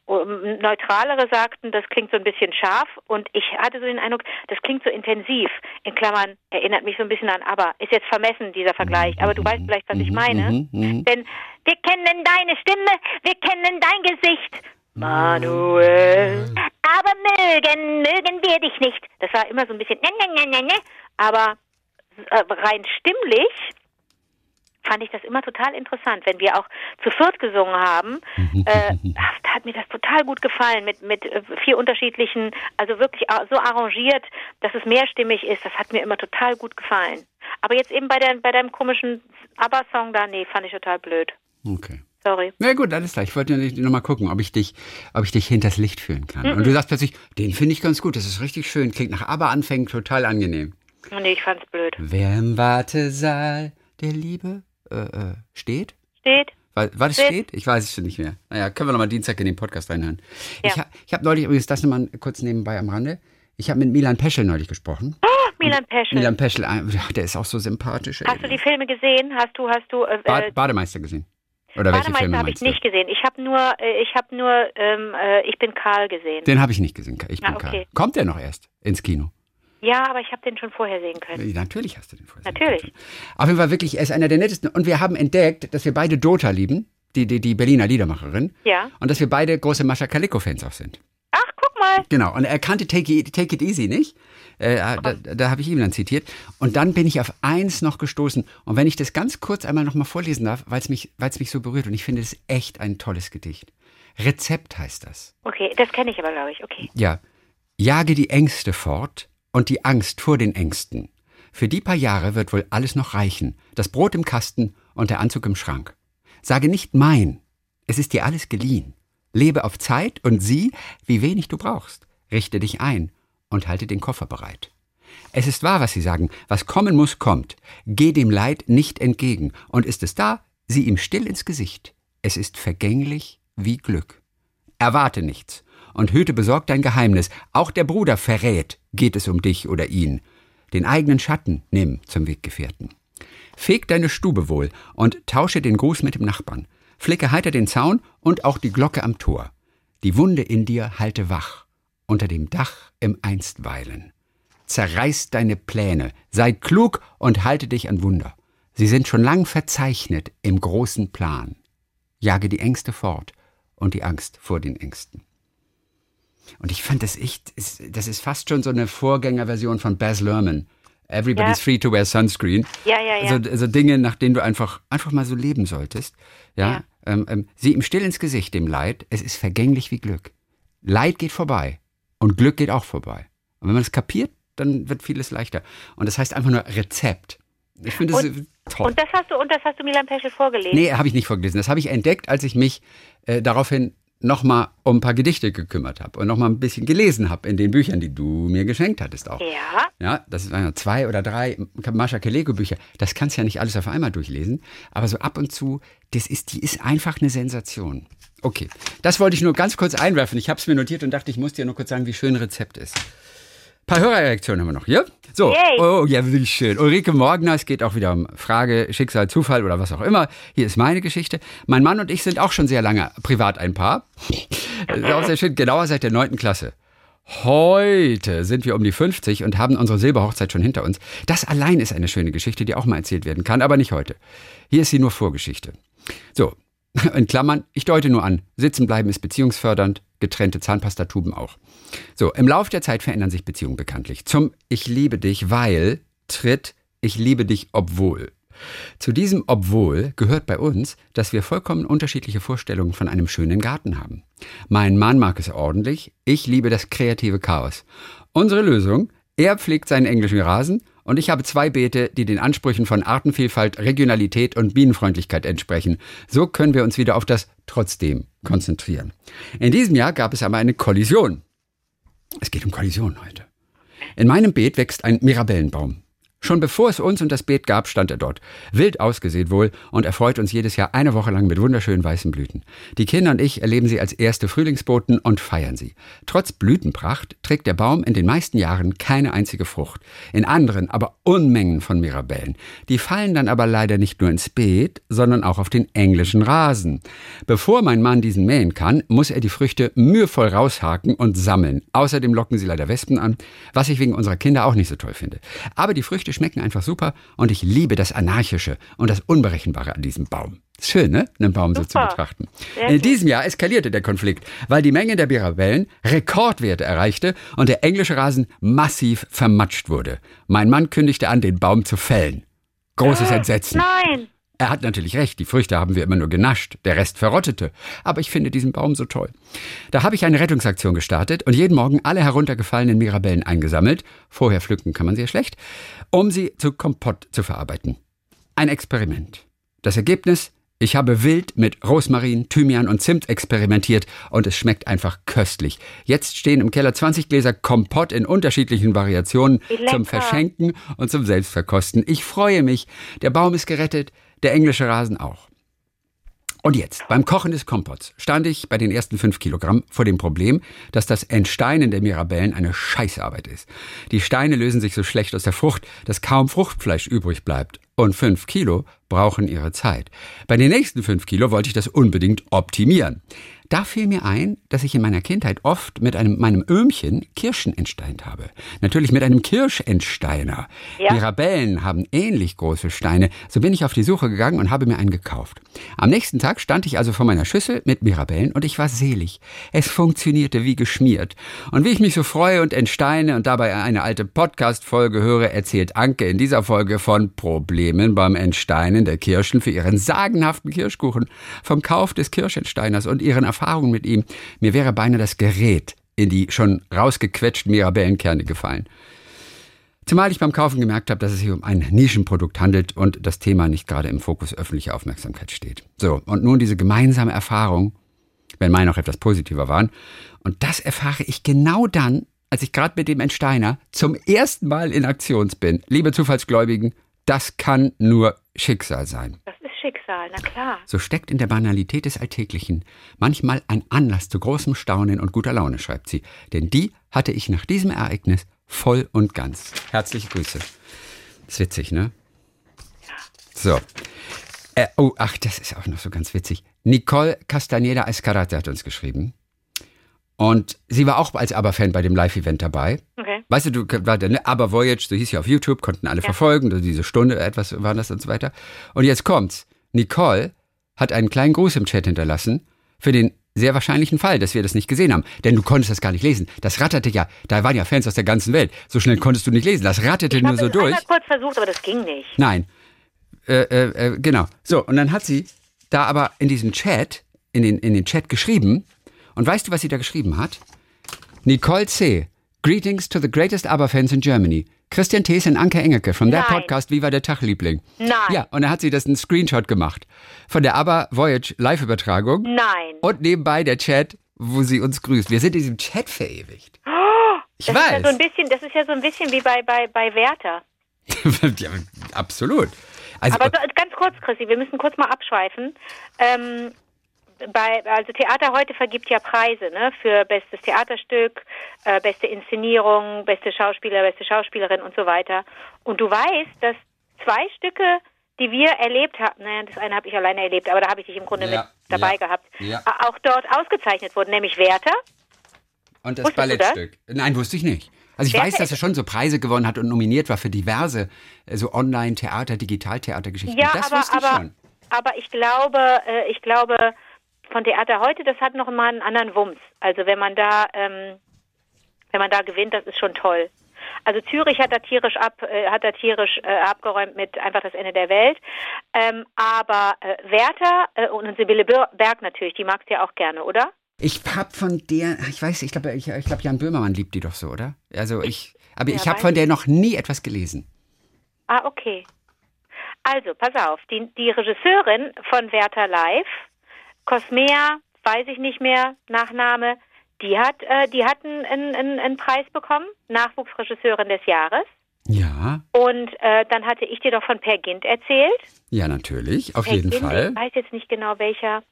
um, neutralere sagten, das klingt so ein bisschen scharf und ich hatte so den Eindruck, das klingt so intensiv. In Klammern erinnert mich so ein bisschen an ABBA. Ist jetzt vermessen, dieser Vergleich, aber du weißt vielleicht, was ich meine. Mhm, mhm. Denn wir kennen deine Stimme, wir kennen dein Gesicht. Manuel. Aber mögen, mögen wir dich nicht. Das war immer so ein bisschen, ne, ne, ne, ne, ne. Aber rein stimmlich fand ich das immer total interessant, wenn wir auch zu viert gesungen haben. Äh, da hat mir das total gut gefallen mit mit äh, vier unterschiedlichen, also wirklich so arrangiert, dass es mehrstimmig ist. Das hat mir immer total gut gefallen. Aber jetzt eben bei der bei deinem komischen ABBA-Song da, nee, fand ich total blöd. Okay. Sorry. Na gut, alles klar. Ich wollte nur mal gucken, ob ich dich, ob ich dich hinters Licht führen kann. Und du sagst plötzlich, den finde ich ganz gut. Das ist richtig schön. Klingt nach Aber-Anfängen total angenehm. Nee, ich fand's blöd. Wer im Wartesaal der Liebe äh, äh, steht? Steht? War, war das Steht. steht? Ich weiß es schon nicht mehr. Naja, können wir noch mal Dienstag in den Podcast reinhören. Ich, Ja. ha, ich habe neulich übrigens, das nochmal kurz nebenbei am Rande, ich habe mit Milan Peschel neulich gesprochen. Oh, Milan Peschel. Milan Peschel, äh, der ist auch so sympathisch. ey. Hast du die Filme gesehen? Hast du, hast du, äh, äh, Bademeister gesehen? Oder welche Filme habe ich du? nicht gesehen. Ich habe nur, äh, ich habe nur, ähm, äh, ich bin Karl gesehen. Den habe ich nicht gesehen. Ich bin Ah, okay. Karl. Kommt der noch erst ins Kino? Ja, aber ich habe den schon vorher sehen können. Natürlich hast du den vorher. Natürlich. sehen können. Auf jeden Fall wirklich, er ist einer der nettesten. Und wir haben entdeckt, dass wir beide Dota lieben, die, die, die Berliner Liedermacherin. Ja. Und dass wir beide große Mascha Kaliko-Fans auch sind. Ach, guck mal. Genau. Und er kannte Take It, Take It Easy nicht. Äh, da da habe ich ihm dann zitiert. Und dann bin ich auf eins noch gestoßen. Und wenn ich das ganz kurz einmal noch mal vorlesen darf, weil es mich, weil's mich so berührt. Und ich finde es echt ein tolles Gedicht. Rezept heißt das. Okay, das kenne ich aber, glaube ich. Okay. Ja. Jage die Ängste fort und die Angst vor den Ängsten. Für die paar Jahre wird wohl alles noch reichen. Das Brot im Kasten und der Anzug im Schrank. Sage nicht mein. Es ist dir alles geliehen. Lebe auf Zeit und sieh, wie wenig du brauchst. Richte dich ein und halte den Koffer bereit. Es ist wahr, was sie sagen. Was kommen muss, kommt. Geh dem Leid nicht entgegen. Und ist es da, sieh ihm still ins Gesicht. Es ist vergänglich wie Glück. Erwarte nichts und hüte besorgt dein Geheimnis. Auch der Bruder verrät, geht es um dich oder ihn. Den eigenen Schatten nimm zum Weggefährten. Feg deine Stube wohl und tausche den Gruß mit dem Nachbarn. Flicke heiter den Zaun und auch die Glocke am Tor. Die Wunde in dir halte wach, unter dem Dach im Einstweilen. Zerreiß deine Pläne, sei klug und halte dich an Wunder. Sie sind schon lang verzeichnet im großen Plan. Jage die Ängste fort und die Angst vor den Ängsten. Und ich fand das echt, das ist fast schon so eine Vorgängerversion von Baz Luhrmann. Everybody's Ja. free to wear sunscreen. Ja, ja, ja. Also, also Dinge, nach denen du einfach, einfach mal so leben solltest. Ja. Ja. Ähm, ähm, sieh ihm still ins Gesicht, dem Leid. Es ist vergänglich wie Glück. Leid geht vorbei und Glück geht auch vorbei. Und wenn man es kapiert, dann wird vieles leichter. Und das heißt einfach nur Rezept. Ich finde das Und- toll. Und das hast du, und das hast du Milan Peschel vorgelesen. Nee, habe ich nicht vorgelesen. Das habe ich entdeckt, als ich mich äh, daraufhin nochmal um ein paar Gedichte gekümmert habe und nochmal ein bisschen gelesen habe in den Büchern, die du mir geschenkt hattest auch. Ja. Ja, das waren zwei oder drei Mascha Kelego Bücher. Das kannst du ja nicht alles auf einmal durchlesen, aber so ab und zu, das ist, die ist einfach eine Sensation. Okay, das wollte ich nur ganz kurz einwerfen. Ich habe es mir notiert und dachte, ich muss dir nur kurz sagen, wie schön ein Rezept ist. Ein paar Hörerreaktionen haben wir noch hier. So, Yay. oh ja, wie schön. Ulrike Morgner, es geht auch wieder um Frage, Schicksal, Zufall oder was auch immer. Hier ist meine Geschichte. Mein Mann und ich sind auch schon sehr lange privat ein Paar. Ist auch sehr schön, genauer seit der neunten Klasse. Heute sind wir um die 50 und haben unsere Silberhochzeit schon hinter uns. Das allein ist eine schöne Geschichte, die auch mal erzählt werden kann, aber nicht heute. Hier ist sie nur Vorgeschichte. So, in Klammern, ich deute nur an. Sitzen bleiben ist beziehungsfördernd, getrennte Zahnpastatuben auch. So, im Lauf der Zeit verändern sich Beziehungen bekanntlich. Zum Ich liebe dich, weil tritt Ich liebe dich, obwohl. Zu diesem Obwohl gehört bei uns, dass wir vollkommen unterschiedliche Vorstellungen von einem schönen Garten haben. Mein Mann mag es ordentlich, ich liebe das kreative Chaos. Unsere Lösung, er pflegt seinen englischen Rasen Und ich habe zwei Beete, die den Ansprüchen von Artenvielfalt, Regionalität und Bienenfreundlichkeit entsprechen. So können wir uns wieder auf das Trotzdem konzentrieren. In diesem Jahr gab es aber eine Kollision. Es geht um Kollision heute. In meinem Beet wächst ein Mirabellenbaum. Schon bevor es uns und das Beet gab, stand er dort. Wild ausgesät wohl und erfreut uns jedes Jahr eine Woche lang mit wunderschönen weißen Blüten. Die Kinder und ich erleben sie als erste Frühlingsboten und feiern sie. Trotz Blütenpracht trägt der Baum in den meisten Jahren keine einzige Frucht. In anderen aber Unmengen von Mirabellen. Die fallen dann aber leider nicht nur ins Beet, sondern auch auf den englischen Rasen. Bevor mein Mann diesen mähen kann, muss er die Früchte mühevoll raushaken und sammeln. Außerdem locken sie leider Wespen an, was ich wegen unserer Kinder auch nicht so toll finde. Aber die Früchte schmecken einfach super und ich liebe das Anarchische und das Unberechenbare an diesem Baum. Ist schön, ne? Einen Baum so zu Super. betrachten. Sehr In diesem Jahr eskalierte der Konflikt, weil die Menge der Mirabellen Rekordwerte erreichte und der englische Rasen massiv vermatscht wurde. Mein Mann kündigte an, den Baum zu fällen. Großes Entsetzen. Nein. Er hat natürlich recht, die Früchte haben wir immer nur genascht, der Rest verrottete. Aber ich finde diesen Baum so toll. Da habe ich eine Rettungsaktion gestartet und jeden Morgen alle heruntergefallenen Mirabellen eingesammelt, vorher pflücken kann man sie ja schlecht, um sie zu Kompott zu verarbeiten. Ein Experiment. Das Ergebnis? Ich habe wild mit Rosmarin, Thymian und Zimt experimentiert und es schmeckt einfach köstlich. Jetzt stehen im Keller 20 Gläser Kompott in unterschiedlichen Variationen zum Verschenken und zum Selbstverkosten. Ich freue mich. Der Baum ist gerettet, der englische Rasen auch. Und jetzt, beim Kochen des Kompotts, stand ich bei den ersten fünf Kilogramm vor dem Problem, dass das Entsteinen der Mirabellen eine Scheißarbeit ist. Die Steine lösen sich so schlecht aus der Frucht, dass kaum Fruchtfleisch übrig bleibt. Und fünf Kilo brauchen ihre Zeit. Bei den nächsten fünf Kilo wollte ich das unbedingt optimieren. Da fiel mir ein, dass ich in meiner Kindheit oft mit einem, meinem Öhmchen Kirschen entsteint habe. Natürlich mit einem Kirschentsteiner. Ja. Mirabellen haben ähnlich große Steine. So bin ich auf die Suche gegangen und habe mir einen gekauft. Am nächsten Tag stand ich also vor meiner Schüssel mit Mirabellen und ich war selig. Es funktionierte wie geschmiert. Und wie ich mich so freue und entsteine und dabei eine alte Podcast-Folge höre, erzählt Anke in dieser Folge von Problemen beim Entsteinen der Kirschen für ihren sagenhaften Kirschkuchen, vom Kauf des Kirschentsteiners und ihren Erfahrungen mit ihm. Mir wäre beinahe das Gerät in die schon rausgequetschten Mirabellenkerne gefallen. Zumal ich beim Kaufen gemerkt habe, dass es sich um ein Nischenprodukt handelt und das Thema nicht gerade im Fokus öffentlicher Aufmerksamkeit steht. So, und nun diese gemeinsame Erfahrung, wenn meine auch etwas positiver waren. Und das erfahre ich genau dann, als ich gerade mit dem Entsteiner zum ersten Mal in Aktions bin. Liebe Zufallsgläubigen, das kann nur Schicksal sein. Das Schicksal, na klar. So steckt in der Banalität des Alltäglichen manchmal ein Anlass zu großem Staunen und guter Laune, schreibt sie. Denn die hatte ich nach diesem Ereignis voll und ganz. Herzliche Grüße. Ist witzig, ne? So. Äh, oh, ach, das ist auch noch so ganz witzig. Nicole Castaneda Escarate hat uns geschrieben. Und sie war auch als Aber-Fan bei dem Live-Event dabei. Okay. Weißt du, du war der ne, Aber Voyage, so hieß ja auf YouTube, konnten alle verfolgen, also diese Stunde, etwas war das und so weiter. Und jetzt kommt's. Nicole hat einen kleinen Gruß im Chat hinterlassen für den sehr wahrscheinlichen Fall, dass wir das nicht gesehen haben. Denn du konntest das gar nicht lesen. Das ratterte ja, da waren ja Fans aus der ganzen Welt. So schnell konntest du nicht lesen. Das ratterte Ich nur habe so durch. einmal kurz versucht, aber das ging nicht. Nein. Äh, äh, äh, genau. So, und dann hat sie da aber in diesem Chat, in den, in den Chat geschrieben. Und weißt du, was sie da geschrieben hat? Nicole C. Greetings to the greatest ABBA-Fans in Germany. Christian Thees und Anke Engelke von der Nein. Podcast Wie war der Tag, Liebling? Nein. Ja, und dann hat sie das einen Screenshot gemacht. Von der ABBA Voyage Live-Übertragung. Nein. Und nebenbei der Chat, wo sie uns grüßt. Wir sind in diesem Chat verewigt. Ich das ist ja weiß. so ein bisschen, das ist ja so ein bisschen wie bei, bei, bei Werther. ja, absolut. Also, Aber so, ganz kurz, Chrissy, wir müssen kurz mal abschweifen. Ähm, bei, also Theater heute vergibt ja Preise ne, für bestes Theaterstück, äh, beste Inszenierung, beste Schauspieler, beste Schauspielerin und so weiter. Und du weißt, dass zwei Stücke, die wir erlebt haben, naja, das eine habe ich alleine erlebt, aber da habe ich dich im Grunde Ja, mit dabei ja, gehabt, ja. auch dort ausgezeichnet wurden, nämlich Werther. Und das Wusstest du das? Ballettstück. Nein, wusste ich nicht. Also ich weiß, dass er schon so Preise gewonnen hat und nominiert war für diverse äh, so Online-Theater, Digitaltheatergeschichten. Ja, das aber, wusste ich aber, schon. aber ich glaube, äh, ich glaube, von Theater heute, das hat noch mal einen anderen Wumms. Also wenn man da, ähm, wenn man da gewinnt, das ist schon toll. Also Zürich hat da tierisch ab, äh, hat da tierisch äh, abgeräumt mit einfach das Ende der Welt. Ähm, aber äh, Werther äh, und Sibylle Berg natürlich, die magst du ja auch gerne, oder? Ich hab von der, ich weiß, ich glaube, ich, ich glaube, Jan Böhmermann liebt die doch so, oder? Also ich, aber ich Ja, habe von der noch nie etwas gelesen. Ah, okay. Also, pass auf, die, die Regisseurin von Werther Live, Cosmea, weiß ich nicht mehr, Nachname, die hat, äh, die hat einen, einen, einen- Preis bekommen, Nachwuchsregisseurin des Jahres. Ja, Und äh, dann hatte ich dir doch von Per Gint erzählt. ja, natürlich, auf Per jeden Gint, Fall. Ich weiß jetzt nicht genau, welcher,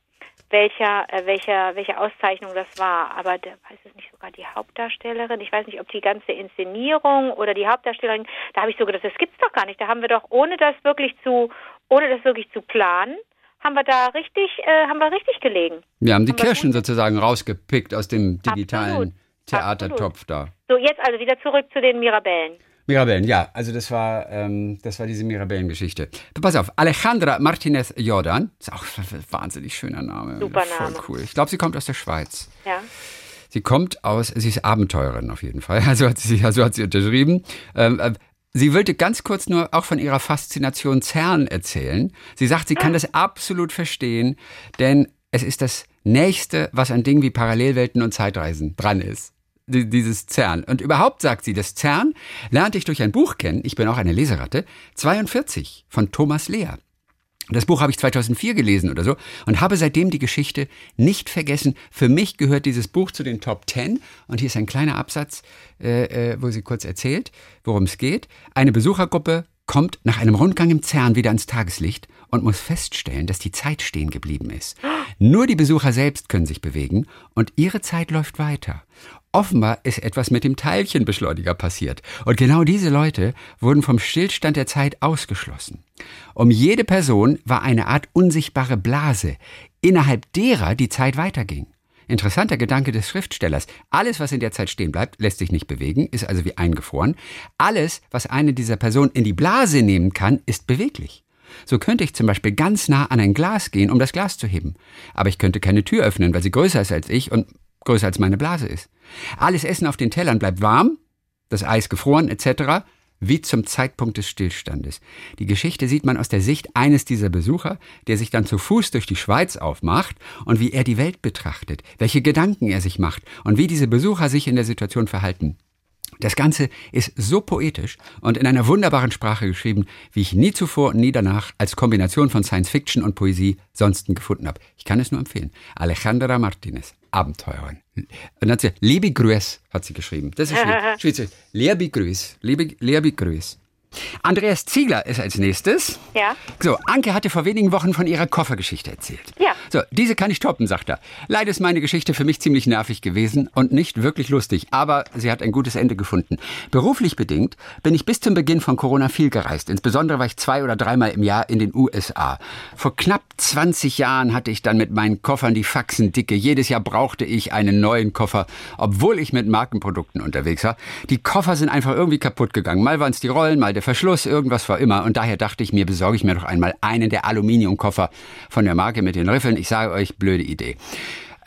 welcher, äh, welcher, welche Auszeichnung das war, aber der weiß es nicht sogar die Hauptdarstellerin. Ich weiß nicht, ob die ganze Inszenierung oder die Hauptdarstellerin. Da habe ich so gedacht, das gibt's doch gar nicht. Da haben wir doch, ohne das wirklich zu, ohne das wirklich zu planen, haben wir da richtig, äh, haben wir richtig gelegen. Wir haben die Aber Kirschen sozusagen rausgepickt aus dem digitalen Absolut. Theatertopf da. So, jetzt also wieder zurück zu den Mirabellen. Mirabellen, ja, also das war, ähm, das war diese Mirabellen-Geschichte. Pass auf, Alejandra Martinez Jordan, ist auch ein wahnsinnig schöner Name. Super Voll Name. cool. Ich glaube, sie kommt aus der Schweiz. Ja. Sie kommt aus, sie ist Abenteurerin auf jeden Fall, also hat sie, also hat sie unterschrieben. Ähm, äh, sie wollte ganz kurz nur auch von ihrer Faszination CERN erzählen. Sie sagt, sie kann das absolut verstehen, denn es ist das Nächste, was an Dingen wie Parallelwelten und Zeitreisen dran ist. Die- Dieses CERN. Und überhaupt sagt sie, das CERN lernte ich durch ein Buch kennen, ich bin auch eine Leseratte, 42 von Thomas Lehr. Das Buch habe ich 2004 gelesen oder so und habe seitdem die Geschichte nicht vergessen. Für mich gehört dieses Buch zu den Top 10 und hier ist ein kleiner Absatz, äh, äh, wo sie kurz erzählt, worum es geht. Eine Besuchergruppe kommt nach einem Rundgang im CERN wieder ans Tageslicht und muss feststellen, dass die Zeit stehen geblieben ist. Nur die Besucher selbst können sich bewegen und ihre Zeit läuft weiter. Offenbar ist etwas mit dem Teilchenbeschleuniger passiert. Und genau diese Leute wurden vom Stillstand der Zeit ausgeschlossen. Um jede Person war eine Art unsichtbare Blase, innerhalb derer die Zeit weiterging. Interessanter Gedanke des Schriftstellers. Alles, was in der Zeit stehen bleibt, lässt sich nicht bewegen, ist also wie eingefroren. Alles, was eine dieser Personen in die Blase nehmen kann, ist beweglich. So könnte ich zum Beispiel ganz nah an ein Glas gehen, um das Glas zu heben. Aber ich könnte keine Tür öffnen, weil sie größer ist als ich und größer als meine Blase ist. Alles Essen auf den Tellern bleibt warm, das Eis gefroren etc., wie zum Zeitpunkt des Stillstandes. Die Geschichte sieht man aus der Sicht eines dieser Besucher, der sich dann zu Fuß durch die Schweiz aufmacht und wie er die Welt betrachtet, welche Gedanken er sich macht und wie diese Besucher sich in der Situation verhalten. Das Ganze ist so poetisch und in einer wunderbaren Sprache geschrieben, wie ich nie zuvor und nie danach als Kombination von Science Fiction und Poesie sonsten gefunden habe. Ich kann es nur empfehlen. Alejandra Martinez, Abenteurerin. Und dann hat sie, liebe Grüß, hat sie geschrieben. Das ist schwierig. Schweizerisch. Liebe Grüß. Liebe, liebe Grüß. Andreas Ziegler ist als nächstes. Ja. So, Anke hatte vor wenigen Wochen von ihrer Koffergeschichte erzählt. Ja. So, diese kann ich toppen, sagt er. Leider ist meine Geschichte für mich ziemlich nervig gewesen und nicht wirklich lustig, aber sie hat ein gutes Ende gefunden. Beruflich bedingt bin ich bis zum Beginn von Corona viel gereist. Insbesondere war ich zwei oder dreimal im Jahr in den USA. Vor knapp 20 Jahren hatte ich dann mit meinen Koffern die Faxen dicke. Jedes Jahr brauchte ich einen neuen Koffer, obwohl ich mit Markenprodukten unterwegs war. Die Koffer sind einfach irgendwie kaputt gegangen. Mal waren es die Rollen, mal der Verschluss, irgendwas war immer. Und daher dachte ich mir, besorge ich mir doch einmal einen der Aluminiumkoffer von der Marke mit den Riffeln. Ich sage euch, blöde Idee.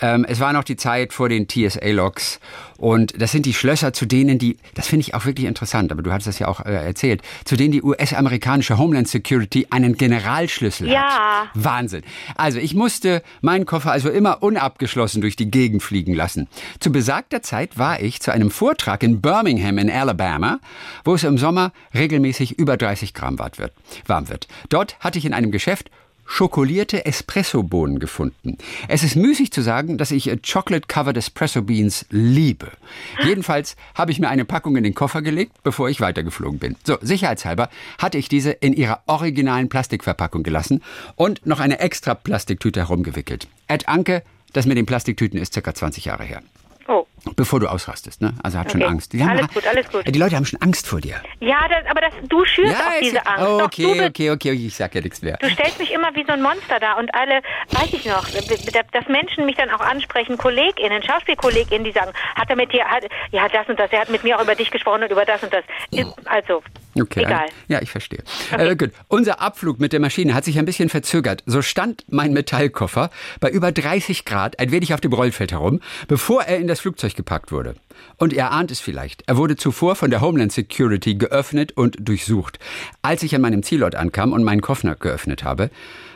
Ähm, es war noch die Zeit vor den TSA-Loks und das sind die Schlösser, zu denen die, das finde ich auch wirklich interessant, aber du hattest das ja auch äh, erzählt, zu denen die US-amerikanische Homeland Security einen Generalschlüssel Ja. hat. Wahnsinn. Also ich musste meinen Koffer also immer unabgeschlossen durch die Gegend fliegen lassen. Zu besagter Zeit war ich zu einem Vortrag in Birmingham in Alabama, wo es im Sommer regelmäßig über 30 Gramm warm wird. Dort hatte ich in einem Geschäft schokolierte Espresso-Bohnen gefunden. Es ist müßig zu sagen, dass ich äh, Chocolate-Covered Espresso Beans liebe. Jedenfalls habe ich mir eine Packung in den Koffer gelegt, bevor ich weitergeflogen bin. So, sicherheitshalber hatte ich diese in ihrer originalen Plastikverpackung gelassen und noch eine extra Plastiktüte herumgewickelt. Ed Anke, das mit den Plastiktüten ist circa 20 Jahre her. Bevor du ausrastest, ne? Also hat schon Okay. Angst. Die haben, Alles gut, alles gut. Die Leute haben schon Angst vor dir. Ja, das, aber das, du schürst auch ist diese ja- Angst. Doch, du, Okay, okay, okay, ich sag ja nichts mehr. du stellst mich immer wie so ein Monster da und alle, weiß ich noch, dass Menschen mich dann auch ansprechen, KollegInnen, SchauspielkollegInnen, die sagen, hat er mit dir, hat, ja, das und das, er hat mit mir auch über dich gesprochen und über das und das. Also, Okay. egal. Ja, ich verstehe. Äh, gut. Unser Abflug mit der Maschine hat sich ein bisschen verzögert. So stand mein Metallkoffer bei über 30 Grad ein wenig auf dem Rollfeld herum, bevor er in das Flugzeug gepackt wurde. Und ihr ahnt es vielleicht. Er wurde zuvor von der Homeland Security geöffnet und durchsucht. Als ich an meinem Zielort ankam und meinen Koffer geöffnet habe,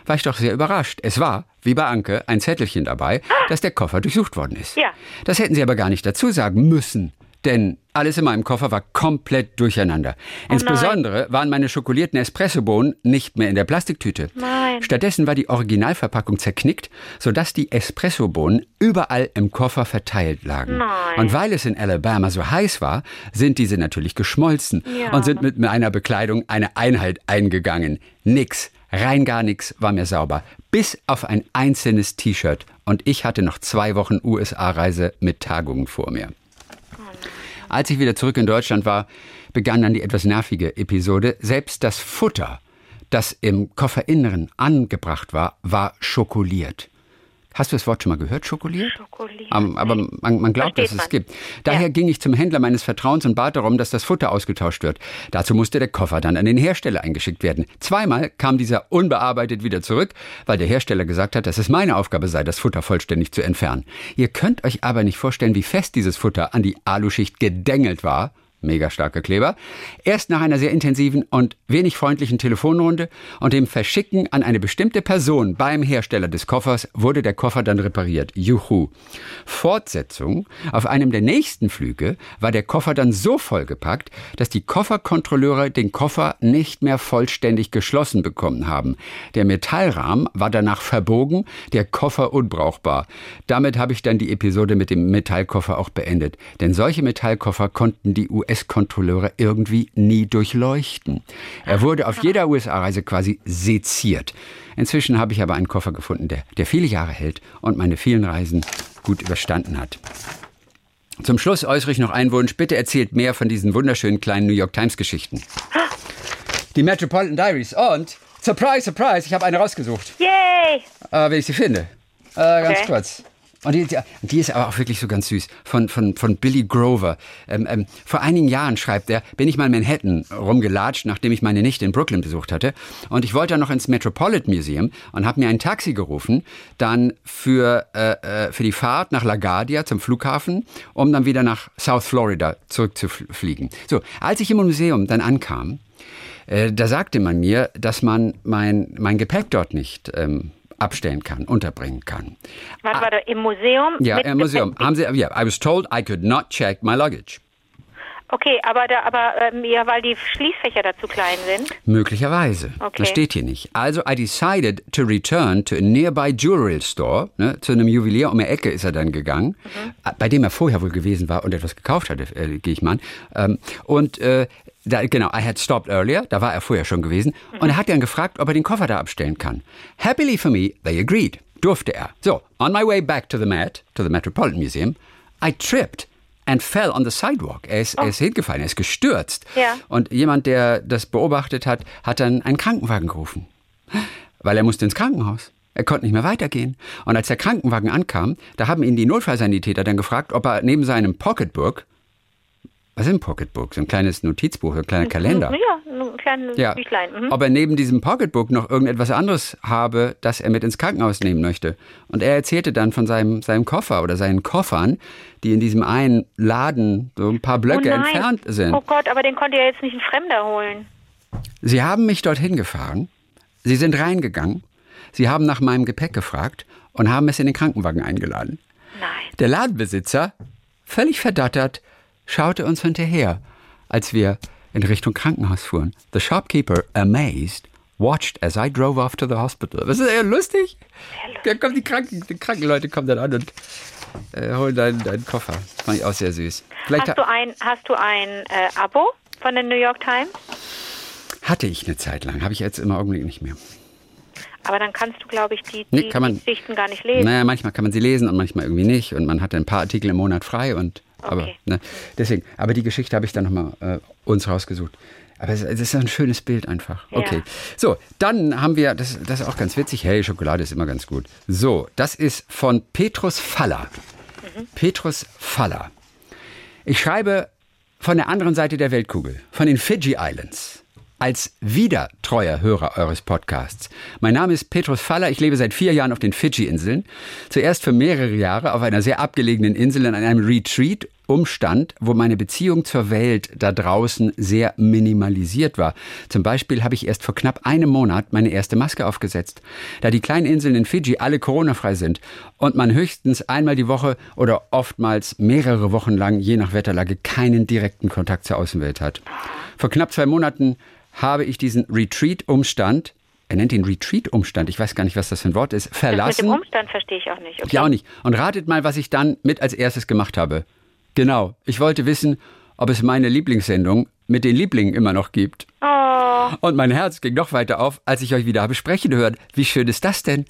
war ich doch sehr überrascht. Es war, wie bei Anke, ein Zettelchen dabei, dass der Koffer durchsucht worden ist. Ja. Das hätten sie aber gar nicht dazu sagen müssen. Denn alles in meinem Koffer war komplett durcheinander. Insbesondere waren meine schokolierten Espressobohnen nicht mehr in der Plastiktüte. Nein. Stattdessen war die Originalverpackung zerknickt, sodass die Espressobohnen überall im Koffer verteilt lagen. Nein. Und weil es in Alabama so heiß war, sind diese natürlich geschmolzen Ja. und sind mit meiner Bekleidung eine Einheit eingegangen. Nix, rein gar nix war mir sauber. Bis auf ein einzelnes T-Shirt. Und ich hatte noch zwei Wochen USA-Reise mit Tagungen vor mir. Als ich wieder zurück in Deutschland war, begann dann die etwas nervige Episode. Selbst das Futter, das im Kofferinneren angebracht war, war schokoliert. Hast du das Wort schon mal gehört, schokoliert? Schokoliert, Aber man, man glaubt, Versteht dass es man. gibt. Daher Ja. ging ich zum Händler meines Vertrauens und bat darum, dass das Futter ausgetauscht wird. Dazu musste der Koffer dann an den Hersteller eingeschickt werden. Zweimal kam dieser unbearbeitet wieder zurück, weil der Hersteller gesagt hat, dass es meine Aufgabe sei, das Futter vollständig zu entfernen. Ihr könnt euch aber nicht vorstellen, wie fest dieses Futter an die Aluschicht gedengelt war. Mega starker Kleber. Erst nach einer sehr intensiven und wenig freundlichen Telefonrunde und dem Verschicken an eine bestimmte Person beim Hersteller des Koffers wurde der Koffer dann repariert. Juhu. Fortsetzung. Auf einem der nächsten Flüge war der Koffer dann so vollgepackt, dass die Kofferkontrolleure den Koffer nicht mehr vollständig geschlossen bekommen haben. Der Metallrahmen war danach verbogen, der Koffer unbrauchbar. Damit habe ich dann die Episode mit dem Metallkoffer auch beendet. Denn solche Metallkoffer konnten die US-Kontrolleure irgendwie nie durchleuchten. Er wurde auf jeder USA-Reise quasi seziert. Inzwischen habe ich aber einen Koffer gefunden, der, der viele Jahre hält und meine vielen Reisen gut überstanden hat. Zum Schluss äußere ich noch einen Wunsch. Bitte erzählt mehr von diesen wunderschönen kleinen New York Times Geschichten. Die Metropolitan Diaries. Und, surprise, surprise, ich habe eine rausgesucht. Yay! Äh, wenn ich sie finde. Äh, ganz Okay. kurz. Und die, die, ist aber auch wirklich so ganz süß. Von, von, von Billy Grover. Ähm, ähm, vor einigen Jahren, schreibt er, bin ich mal in Manhattan rumgelatscht, nachdem ich meine Nichte in Brooklyn besucht hatte. Und ich wollte dann noch ins Metropolitan Museum und habe mir ein Taxi gerufen, dann für, äh, äh, für die Fahrt nach LaGuardia zum Flughafen, um dann wieder nach South Florida zurückzufliegen. So, als ich im Museum dann ankam, äh, da sagte man mir, dass man mein, mein Gepäck dort nicht ähm, abstellen kann, unterbringen kann. Was war da im Museum? Ja, im Museum. Haben Sie, ja, I was told I could not check my luggage. Okay, aber da, aber ähm, ja, weil die Schließfächer da zu klein sind. Möglicherweise. Okay. Das steht hier nicht. Also, I decided to return to a nearby jewelry store. Ne, zu einem Juwelier um die Ecke ist er dann gegangen, äh, bei dem er vorher wohl gewesen war und etwas gekauft hatte, äh, gehe ich mal an. Ähm, und äh, da, genau, I had stopped earlier, da war er vorher schon gewesen. Und er hat dann gefragt, ob er den Koffer da abstellen kann. Happily for me, they agreed. Durfte er. So, on my way back to the Met, to the Metropolitan Museum, I tripped and fell on the sidewalk. Er ist, er ist hingefallen, er ist gestürzt. Ja. Und jemand, der das beobachtet hat, hat dann einen Krankenwagen gerufen. Weil er musste ins Krankenhaus. Er konnte nicht mehr weitergehen. Und als der Krankenwagen ankam, da haben ihn die Notfallsanitäter dann gefragt, ob er neben seinem Pocketbook, was ist ein Pocketbook? So ein kleines Notizbuch, so ein kleiner Kalender. Ja, ein kleines Ja, Büchlein. Mhm. ob er neben diesem Pocketbook noch irgendetwas anderes habe, das er mit ins Krankenhaus nehmen möchte. Und er erzählte dann von seinem, seinem Koffer oder seinen Koffern, die in diesem einen Laden so ein paar Blöcke oh entfernt sind. Oh Gott, aber den konnte ja jetzt nicht ein Fremder holen. Sie haben mich dorthin gefahren, Sie sind reingegangen, Sie haben nach meinem Gepäck gefragt und haben es in den Krankenwagen eingeladen. Nein. Der Ladenbesitzer, völlig verdattert, schaute uns hinterher, als wir in Richtung Krankenhaus fuhren. The shopkeeper, amazed, watched as I drove off to the hospital. Das ist ja lustig. Da kommen die Kranken, die Krankenleute kommen dann an und äh, holen deinen, deinen Koffer. Fand ich auch sehr süß. Vielleicht Hast du ein, hast du ein äh, Abo von der New York Times? hatte ich eine Zeit lang, habe ich jetzt im Augenblick nicht mehr. Aber dann kannst du, glaube ich, die, Nee, die, kann man- die Geschichten gar nicht lesen. Naja, manchmal kann man sie lesen und manchmal irgendwie nicht. Und man hat ein paar Artikel im Monat frei. Und, aber, Okay. ne, deswegen, aber die Geschichte habe ich dann nochmal äh, uns rausgesucht. Aber es, es ist ein schönes Bild einfach. Ja. Okay. So, dann haben wir, das, das ist auch ganz witzig. Hey, Schokolade ist immer ganz gut. So, das ist von Petrus Faller. Petrus Faller. Ich schreibe von der anderen Seite der Weltkugel, von den Fiji Islands. Als wieder treuer Hörer eures Podcasts. Mein Name ist Petrus Faller. Ich lebe seit vier Jahren auf den Fidschi-Inseln. Zuerst für mehrere Jahre auf einer sehr abgelegenen Insel in einem Retreat Umstand, wo meine Beziehung zur Welt da draußen sehr minimalisiert war. Zum Beispiel habe ich erst vor knapp einem Monat meine erste Maske aufgesetzt. Da die kleinen Inseln in Fidschi alle Corona-frei sind und man höchstens einmal die Woche oder oftmals mehrere Wochen lang, je nach Wetterlage, keinen direkten Kontakt zur Außenwelt hat. Vor knapp zwei Monaten habe ich diesen Retreat-Umstand er nennt ihn Retreat-Umstand, ich weiß gar nicht, was das für ein Wort ist, Das mit verlassen. dem Umstand verstehe ich auch nicht. Okay. Ich auch nicht. Und ratet mal, was ich dann mit als erstes gemacht habe. Genau. Ich wollte wissen, ob es meine Lieblingssendung mit den Lieblingen immer noch gibt. Oh, Und mein Herz ging noch weiter auf, als ich euch wieder habe sprechen hören. Wie schön ist das denn?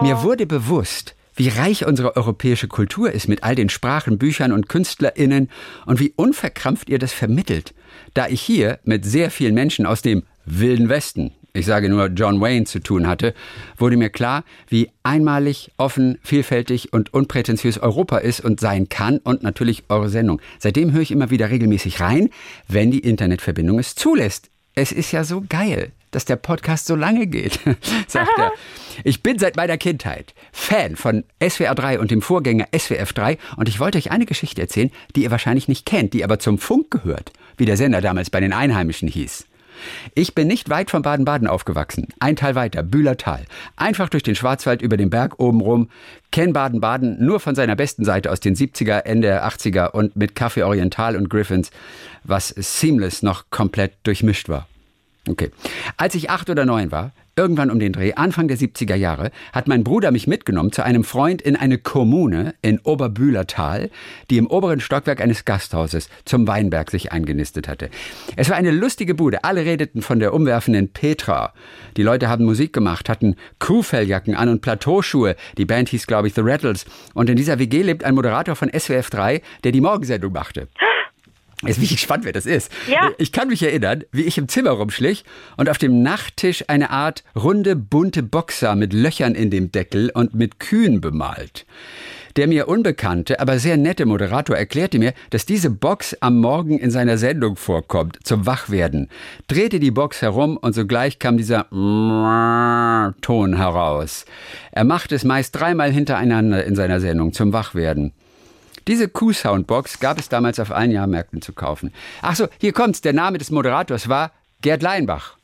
Mir wurde bewusst, wie reich unsere europäische Kultur ist mit all den Sprachen, Büchern und KünstlerInnen und wie unverkrampft ihr das vermittelt. Da ich hier mit sehr vielen Menschen aus dem Wilden Westen, ich sage nur John Wayne, zu tun hatte, wurde mir klar, wie einmalig, offen, vielfältig und unprätentiös Europa ist und sein kann und natürlich eure Sendung. Seitdem höre ich immer wieder regelmäßig rein, wenn die Internetverbindung es zulässt. Es ist ja so geil, dass der Podcast so lange geht, sagt er. Ich bin seit meiner Kindheit Fan von SWR 3 und dem Vorgänger SWF 3 und ich wollte euch eine Geschichte erzählen, die ihr wahrscheinlich nicht kennt, die aber zum Funk gehört, wie der Sender damals bei den Einheimischen hieß. Ich bin nicht weit von Baden-Baden aufgewachsen. Ein Teil weiter, Bühlertal. Einfach durch den Schwarzwald über den Berg oben rum. Kenn Baden-Baden nur von seiner besten Seite aus den 70er, Ende der 80er und mit Café Oriental und Griffins, was seamless noch komplett durchmischt war. Okay. Als ich acht oder neun war, irgendwann um den Dreh, Anfang der 70er Jahre, hat mein Bruder mich mitgenommen zu einem Freund in eine Kommune in Oberbühlertal, die im oberen Stockwerk eines Gasthauses zum Weinberg sich eingenistet hatte. Es war eine lustige Bude. Alle redeten von der umwerfenden Petra. Die Leute haben Musik gemacht, hatten Kuhfelljacken an und Plateauschuhe. Die Band hieß, glaube ich, The Rattles. Und in dieser WG lebt ein Moderator von SWF 3, der die Morgensendung machte. Jetzt bin ich gespannt, wer das ist. Ja. Ich kann mich erinnern, wie ich im Zimmer rumschlich und auf dem Nachttisch eine Art runde, bunte Boxer mit Löchern in dem Deckel und mit Kühen bemalt. Der mir unbekannte, aber sehr nette Moderator erklärte mir, dass diese Box am Morgen in seiner Sendung vorkommt, zum Wachwerden. Drehte die Box herum und sogleich kam dieser Ton heraus. Er machte es meist dreimal hintereinander in seiner Sendung zum Wachwerden. Diese Q-Soundbox gab es damals auf allen Jahrmärkten zu kaufen. Ach so, hier kommt's. Der Name des Moderators war Gerd Leinbach,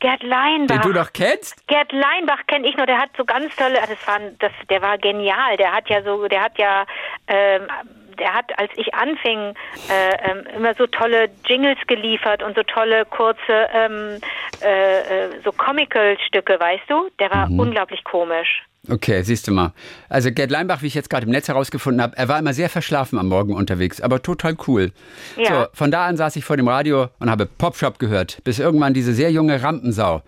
Gerd Leinbach. den du doch kennst. Gerd Leinbach kenne ich nur, der hat so ganz tolle, das war, das, der war genial, der hat ja so, der hat ja, ähm, der hat, als ich anfing, äh, ähm, immer so tolle Jingles geliefert und so tolle kurze, ähm, äh, äh, so Comical-Stücke, weißt du? Der war Mhm. unglaublich komisch. Okay, siehst du mal. Also Gerd Leinbach, wie ich jetzt gerade im Netz herausgefunden habe, er war immer sehr verschlafen am Morgen unterwegs, aber total cool. Ja. So, von da an saß ich vor dem Radio und habe Popshop gehört, bis irgendwann diese sehr junge Rampensau.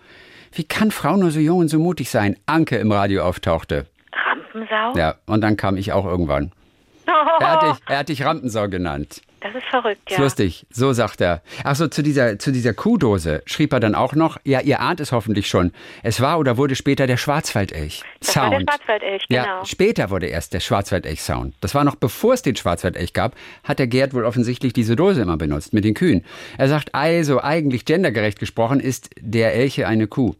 Wie kann Frau nur so jung und so mutig sein? Anke im Radio auftauchte. Rampensau? Ja, und dann kam ich auch irgendwann. Er hat dich, er hat dich Rampensau genannt. Das ist verrückt, Ist ja. lustig, so sagt er. Ach so, zu dieser, zu dieser Kuhdose schrieb er dann auch noch, ja, ihr ahnt es hoffentlich schon, es war oder wurde später der Schwarzwaldelch. Das Sound. war der Schwarzwaldelch, genau. Ja, später wurde erst der Schwarzwaldelch-Sound. Das war noch bevor es den Schwarzwaldelch gab, hat der Gerd wohl offensichtlich diese Dose immer benutzt mit den Kühen. Er sagt, also eigentlich gendergerecht gesprochen ist der Elche eine Kuh.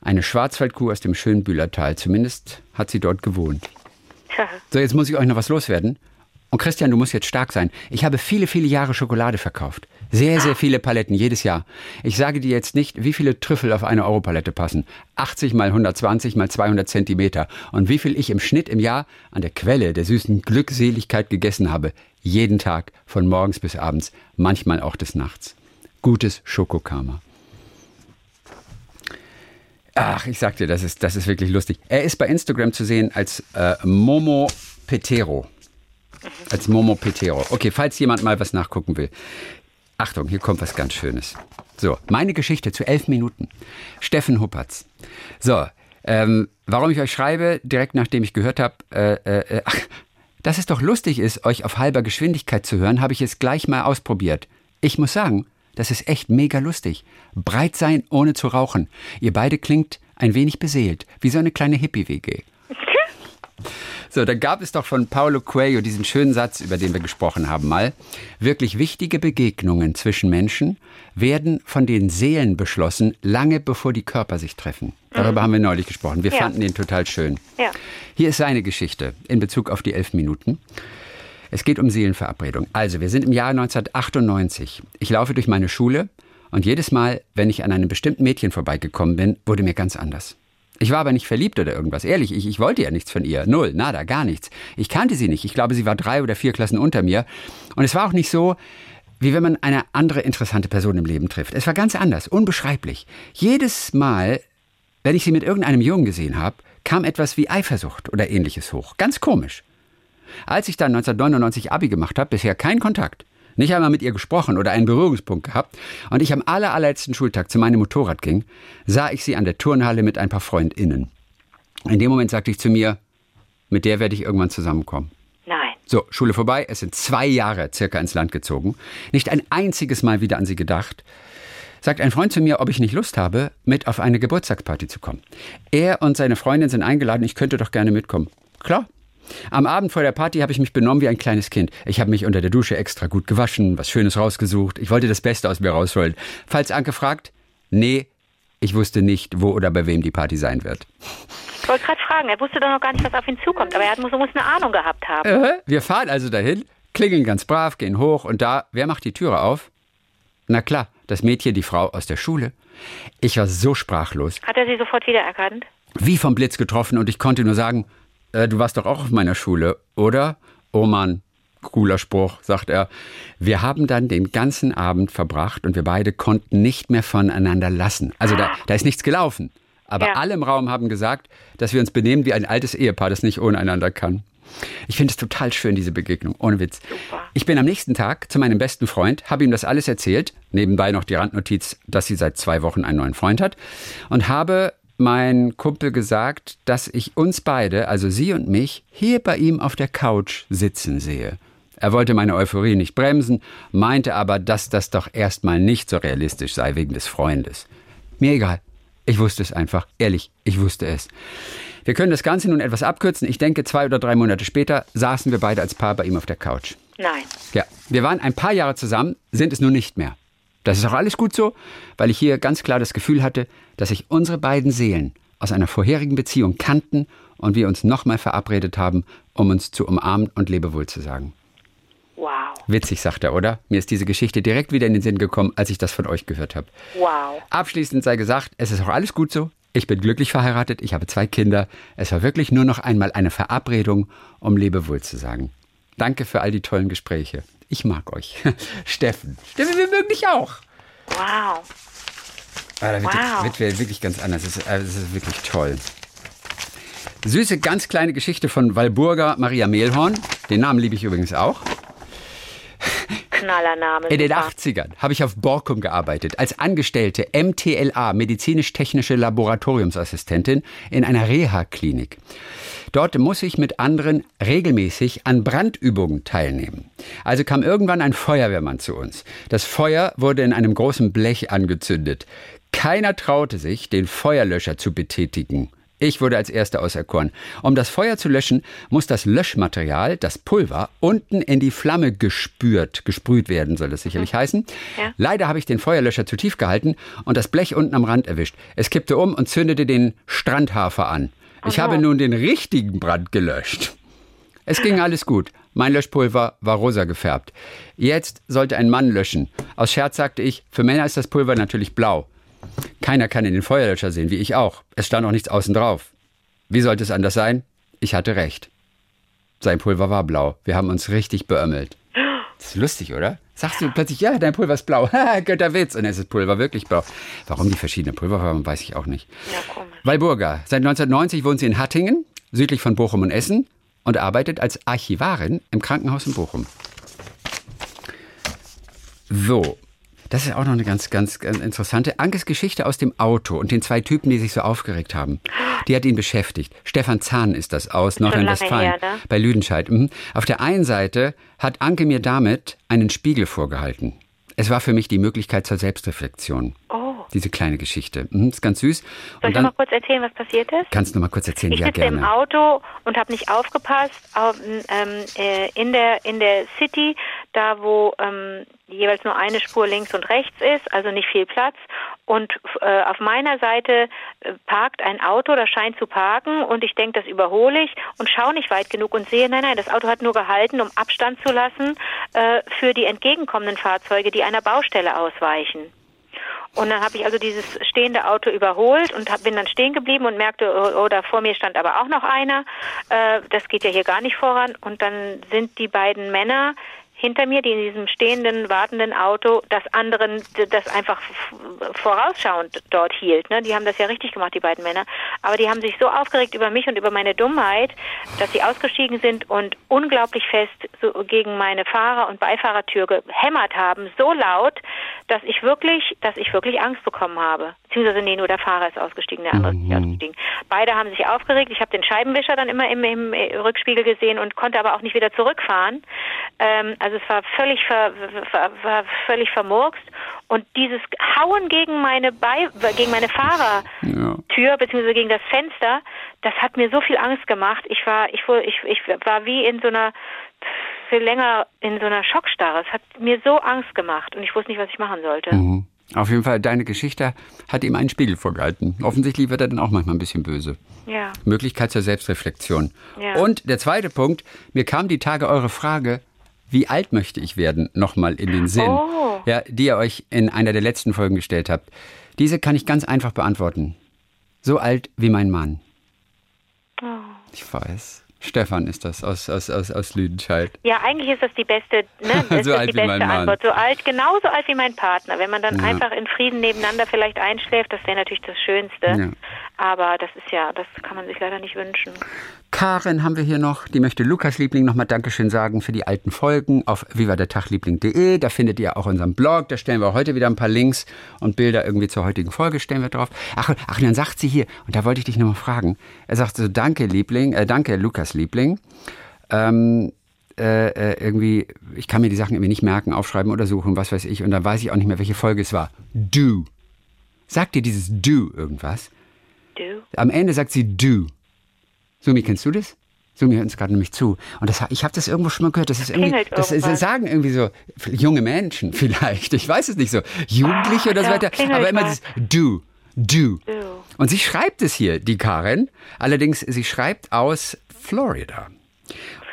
Eine Schwarzwaldkuh aus dem schönen Bühlertal. Zumindest hat sie dort gewohnt. So, jetzt muss ich euch noch was loswerden. Und Christian, du musst jetzt stark sein. Ich habe viele, viele Jahre Schokolade verkauft. Sehr, sehr viele Paletten jedes Jahr. Ich sage dir jetzt nicht, wie viele Trüffel auf eine Europalette passen. 80 mal 120 mal 200 Zentimeter. Und wie viel ich im Schnitt im Jahr an der Quelle der süßen Glückseligkeit gegessen habe. Jeden Tag, von morgens bis abends, manchmal auch des Nachts. Gutes Schokokarma. Ach, ich sag dir, das ist, das ist wirklich lustig. Er ist bei Instagram zu sehen als äh, Momo Petero. Als Momo Petero. Okay, falls jemand mal was nachgucken will. Achtung, hier kommt was ganz Schönes. So, meine Geschichte zu elf Minuten. Steffen Huppertz. So, ähm, warum ich euch schreibe, direkt nachdem ich gehört habe, äh, äh, ach, dass es doch lustig ist, euch auf halber Geschwindigkeit zu hören, habe ich es gleich mal ausprobiert. Ich muss sagen, das ist echt mega lustig. Breit sein, ohne zu rauchen. Ihr beide klingt ein wenig beseelt, wie so eine kleine Hippie-WG. So, da gab es doch von Paulo Coelho diesen schönen Satz, über den wir gesprochen haben mal. Wirklich wichtige Begegnungen zwischen Menschen werden von den Seelen beschlossen, lange bevor die Körper sich treffen. Darüber haben wir neulich gesprochen. Wir Ja. fanden den total schön. Ja. Hier ist seine Geschichte in Bezug auf die elf Minuten. Es geht um Seelenverabredung. Also, wir sind im Jahr 1998. Ich laufe durch meine Schule und jedes Mal, wenn ich an einem bestimmten Mädchen vorbeigekommen bin, wurde mir ganz anders. Ich war aber nicht verliebt oder irgendwas. Ehrlich, ich, ich wollte ja nichts von ihr. Null, nada, gar nichts. Ich kannte sie nicht. Ich glaube, sie war drei oder vier Klassen unter mir. Und es war auch nicht so, wie wenn man eine andere interessante Person im Leben trifft. Es war ganz anders, unbeschreiblich. Jedes Mal, wenn ich sie mit irgendeinem Jungen gesehen habe, kam etwas wie Eifersucht oder ähnliches hoch. Ganz komisch. Als ich dann 1999 Abi gemacht habe, bisher kein Kontakt. Nicht einmal mit ihr gesprochen oder einen Berührungspunkt gehabt. Und ich am aller, allerletzten Schultag zu meinem Motorrad ging, sah ich sie an der Turnhalle mit ein paar FreundInnen. In dem Moment sagte ich zu mir, mit der werde ich irgendwann zusammenkommen. Nein. So, Schule vorbei, es sind zwei Jahre circa ins Land gezogen. Nicht ein einziges Mal wieder an sie gedacht. Sagt ein Freund zu mir, ob ich nicht Lust habe, mit auf eine Geburtstagsparty zu kommen. Er und seine Freundin sind eingeladen, ich könnte doch gerne mitkommen. Klar. Am Abend vor der Party habe ich mich benommen wie ein kleines Kind. Ich habe mich unter der Dusche extra gut gewaschen, was Schönes rausgesucht. Ich wollte das Beste aus mir rausholen. Falls Anke fragt, nee, ich wusste nicht, wo oder bei wem die Party sein wird. Ich wollte gerade fragen, er wusste doch noch gar nicht, was auf ihn zukommt, aber er hat, muss, muss eine Ahnung gehabt haben. Äh, Wir fahren also dahin, klingeln ganz brav, gehen hoch und da, wer macht die Türe auf? Na klar, das Mädchen, die Frau aus der Schule. Ich war so sprachlos, Hat er sie sofort wiedererkannt? wie vom Blitz getroffen und ich konnte nur sagen, äh, du warst doch auch auf meiner Schule, oder? Oh Mann, cooler Spruch, sagt er. Wir haben dann den ganzen Abend verbracht und wir beide konnten nicht mehr voneinander lassen. Also da, da ist nichts gelaufen. Aber Ja. alle im Raum haben gesagt, dass wir uns benehmen wie ein altes Ehepaar, das nicht ohne einander kann. Ich finde es total schön, diese Begegnung, ohne Witz. Super. Ich bin am nächsten Tag zu meinem besten Freund, habe ihm das alles erzählt, nebenbei noch die Randnotiz, dass sie seit zwei Wochen einen neuen Freund hat, und habe mein Kumpel gesagt, dass ich uns beide, also sie und mich, hier bei ihm auf der Couch sitzen sehe. Er wollte meine Euphorie nicht bremsen, meinte aber, dass das doch erstmal nicht so realistisch sei wegen des Freundes. Mir egal. Ich wusste es einfach. Ehrlich, ich wusste es. Wir können das Ganze nun etwas abkürzen. Ich denke, zwei oder drei Monate später saßen wir beide als Paar bei ihm auf der Couch. Nein. Ja, wir waren ein paar Jahre zusammen, sind es nun nicht mehr. Das ist auch alles gut so, weil ich hier ganz klar das Gefühl hatte, dass sich unsere beiden Seelen aus einer vorherigen Beziehung kannten und wir uns nochmal verabredet haben, um uns zu umarmen und Lebewohl zu sagen. Wow. Witzig, sagt er, oder? Mir ist diese Geschichte direkt wieder in den Sinn gekommen, als ich das von euch gehört habe. Wow. Abschließend sei gesagt, es ist auch alles gut so. Ich bin glücklich verheiratet, ich habe zwei Kinder. Es war wirklich nur noch einmal eine Verabredung, um Lebewohl zu sagen. Danke für all die tollen Gespräche. Ich mag euch. Steffen. Steffen, wir mögen dich auch. Wow. Ah, da wird, Wow. wird wird wirklich ganz anders. Es ist, äh, es ist wirklich toll. Süße, ganz kleine Geschichte von Walburga Maria Mehlhorn. Den Namen liebe ich übrigens auch. Knallername. In den super. 80ern habe ich auf Borkum gearbeitet, als Angestellte MTLA, medizinisch-technische Laboratoriumsassistentin, in einer Reha-Klinik. Dort muss ich mit anderen regelmäßig an Brandübungen teilnehmen. Also kam irgendwann ein Feuerwehrmann zu uns. Das Feuer wurde in einem großen Blech angezündet. Keiner traute sich, den Feuerlöscher zu betätigen. Ich wurde als Erster auserkoren. Um das Feuer zu löschen, muss das Löschmaterial, das Pulver, unten in die Flamme gespürt, gesprüht werden, soll das sicherlich heißen. Ja. Leider habe ich den Feuerlöscher zu tief gehalten und das Blech unten am Rand erwischt. Es kippte um und zündete den Strandhafer an. Ich habe nun den richtigen Brand gelöscht. Es ging alles gut. Mein Löschpulver war rosa gefärbt. Jetzt sollte ein Mann löschen. Aus Scherz sagte ich, für Männer ist das Pulver natürlich blau. Keiner kann in den Feuerlöscher sehen, wie ich auch. Es stand auch nichts außen drauf. Wie sollte es anders sein? Ich hatte recht. Sein Pulver war blau. Wir haben uns richtig beömmelt. Das ist lustig, oder? Sagst du plötzlich, ja, dein Pulver ist blau. Götterwitz. Und dann ist Pulver wirklich blau. Warum die verschiedenen Pulver haben, weiß ich auch nicht. Ja. Walburga. Seit 1990 wohnt sie in Hattingen, südlich von Bochum und Essen und arbeitet als Archivarin im Krankenhaus in Bochum. So. Das ist auch noch eine ganz, ganz, ganz interessante. Ankes Geschichte aus dem Auto und den zwei Typen, die sich so aufgeregt haben. Die hat ihn beschäftigt. Stefan Zahn ist das aus Nordrhein-Westfalen. ne? Bei Lüdenscheid. Mhm. Auf der einen Seite hat Anke mir damit einen Spiegel vorgehalten. Es war für mich die Möglichkeit zur Selbstreflexion. Oh. Diese kleine Geschichte. Mhm, ist ganz süß. Soll Und ich noch mal dann kurz erzählen, was passiert ist? kannst du mal kurz erzählen. Ich ja, sitze im gerne. Auto und habe nicht aufgepasst auf, ähm, äh, in der in der City, da wo ähm, jeweils nur eine Spur links und rechts ist, also nicht viel Platz. Und äh, auf meiner Seite äh, parkt ein Auto, das scheint zu parken und ich denke, das überhole ich und schaue nicht weit genug und sehe, nein, nein, das Auto hat nur gehalten, um Abstand zu lassen äh, für die entgegenkommenden Fahrzeuge, die einer Baustelle ausweichen. Und dann habe ich also dieses stehende Auto überholt und hab, bin dann stehen geblieben und merkte, oh, oh, da vor mir stand aber auch noch einer. Äh, das geht ja hier gar nicht voran. Und dann sind die beiden Männer hinter mir, die in diesem stehenden, wartenden Auto das anderen, das einfach vorausschauend dort hielt. Ne? Die haben das ja richtig gemacht, die beiden Männer. Aber die haben sich so aufgeregt über mich und über meine Dummheit, dass sie ausgestiegen sind und unglaublich fest so gegen meine Fahrer- und Beifahrertür gehämmert haben, so laut, dass ich wirklich, dass ich wirklich Angst bekommen habe. Beziehungsweise, nee, nur der Fahrer ist ausgestiegen, der andere ist nicht ausgestiegen. Beide haben sich aufgeregt. Ich habe den Scheibenwischer dann immer im, im Rückspiegel gesehen und konnte aber auch nicht wieder zurückfahren. Ähm, also es war völlig, ver, war, war völlig vermurkst. Und dieses Hauen gegen meine, Bei gegen meine Fahrertür, beziehungsweise gegen das Fenster, das hat mir so viel Angst gemacht. Ich war, ich, ich, ich war wie in so einer für länger in so einer Schockstarre. Es hat mir so Angst gemacht und ich wusste nicht, was ich machen sollte. Mhm. Auf jeden Fall, deine Geschichte hat ihm einen Spiegel vorgehalten. Offensichtlich wird er dann auch manchmal ein bisschen böse. Ja. Möglichkeit zur Selbstreflexion. Ja. Und der zweite Punkt, mir kam die Tage eure Frage, wie alt möchte ich werden, nochmal in den Sinn, Oh. ja, die ihr euch in einer der letzten Folgen gestellt habt. Diese kann ich ganz einfach beantworten. So alt wie mein Mann. Oh. Ich weiß. Stefan ist das aus, aus, aus, aus Lüdenscheid. Ja, eigentlich ist das die beste, ne? Das So ist alt die wie mein Mann. Antwort. So alt, genauso alt wie mein Partner. Wenn man dann Ja. einfach in Frieden nebeneinander vielleicht einschläft, das wäre natürlich das Schönste. Ja. Aber das ist ja, das kann man sich leider nicht wünschen. Karen haben wir hier noch, die möchte Lukas Liebling nochmal Dankeschön sagen für die alten Folgen auf vivadertagliebling.de. Da findet ihr auch unseren Blog, da stellen wir heute wieder ein paar Links und Bilder irgendwie zur heutigen Folge stellen wir drauf. Ach, ach, dann sagt sie hier, und da wollte ich dich nochmal fragen, er sagt so, danke Liebling, äh, danke Lukas Liebling. Ähm, äh, äh, irgendwie, ich kann mir die Sachen irgendwie nicht merken, aufschreiben oder suchen, was weiß ich, und dann weiß ich auch nicht mehr, welche Folge es war. Do. Sagt dir dieses Do irgendwas? Du? Am Ende sagt sie du. Sumi, kennst du das? Sumi hört uns gerade nämlich zu. Und das, ich habe das irgendwo schon mal gehört. Das ist irgendwie, das irgendwas. sagen irgendwie so junge Menschen vielleicht. Ich weiß es nicht so. Jugendliche oder so weiter. Aber immer das du, du. Du. Und sie schreibt es hier, die Karen. Allerdings, sie schreibt aus Florida.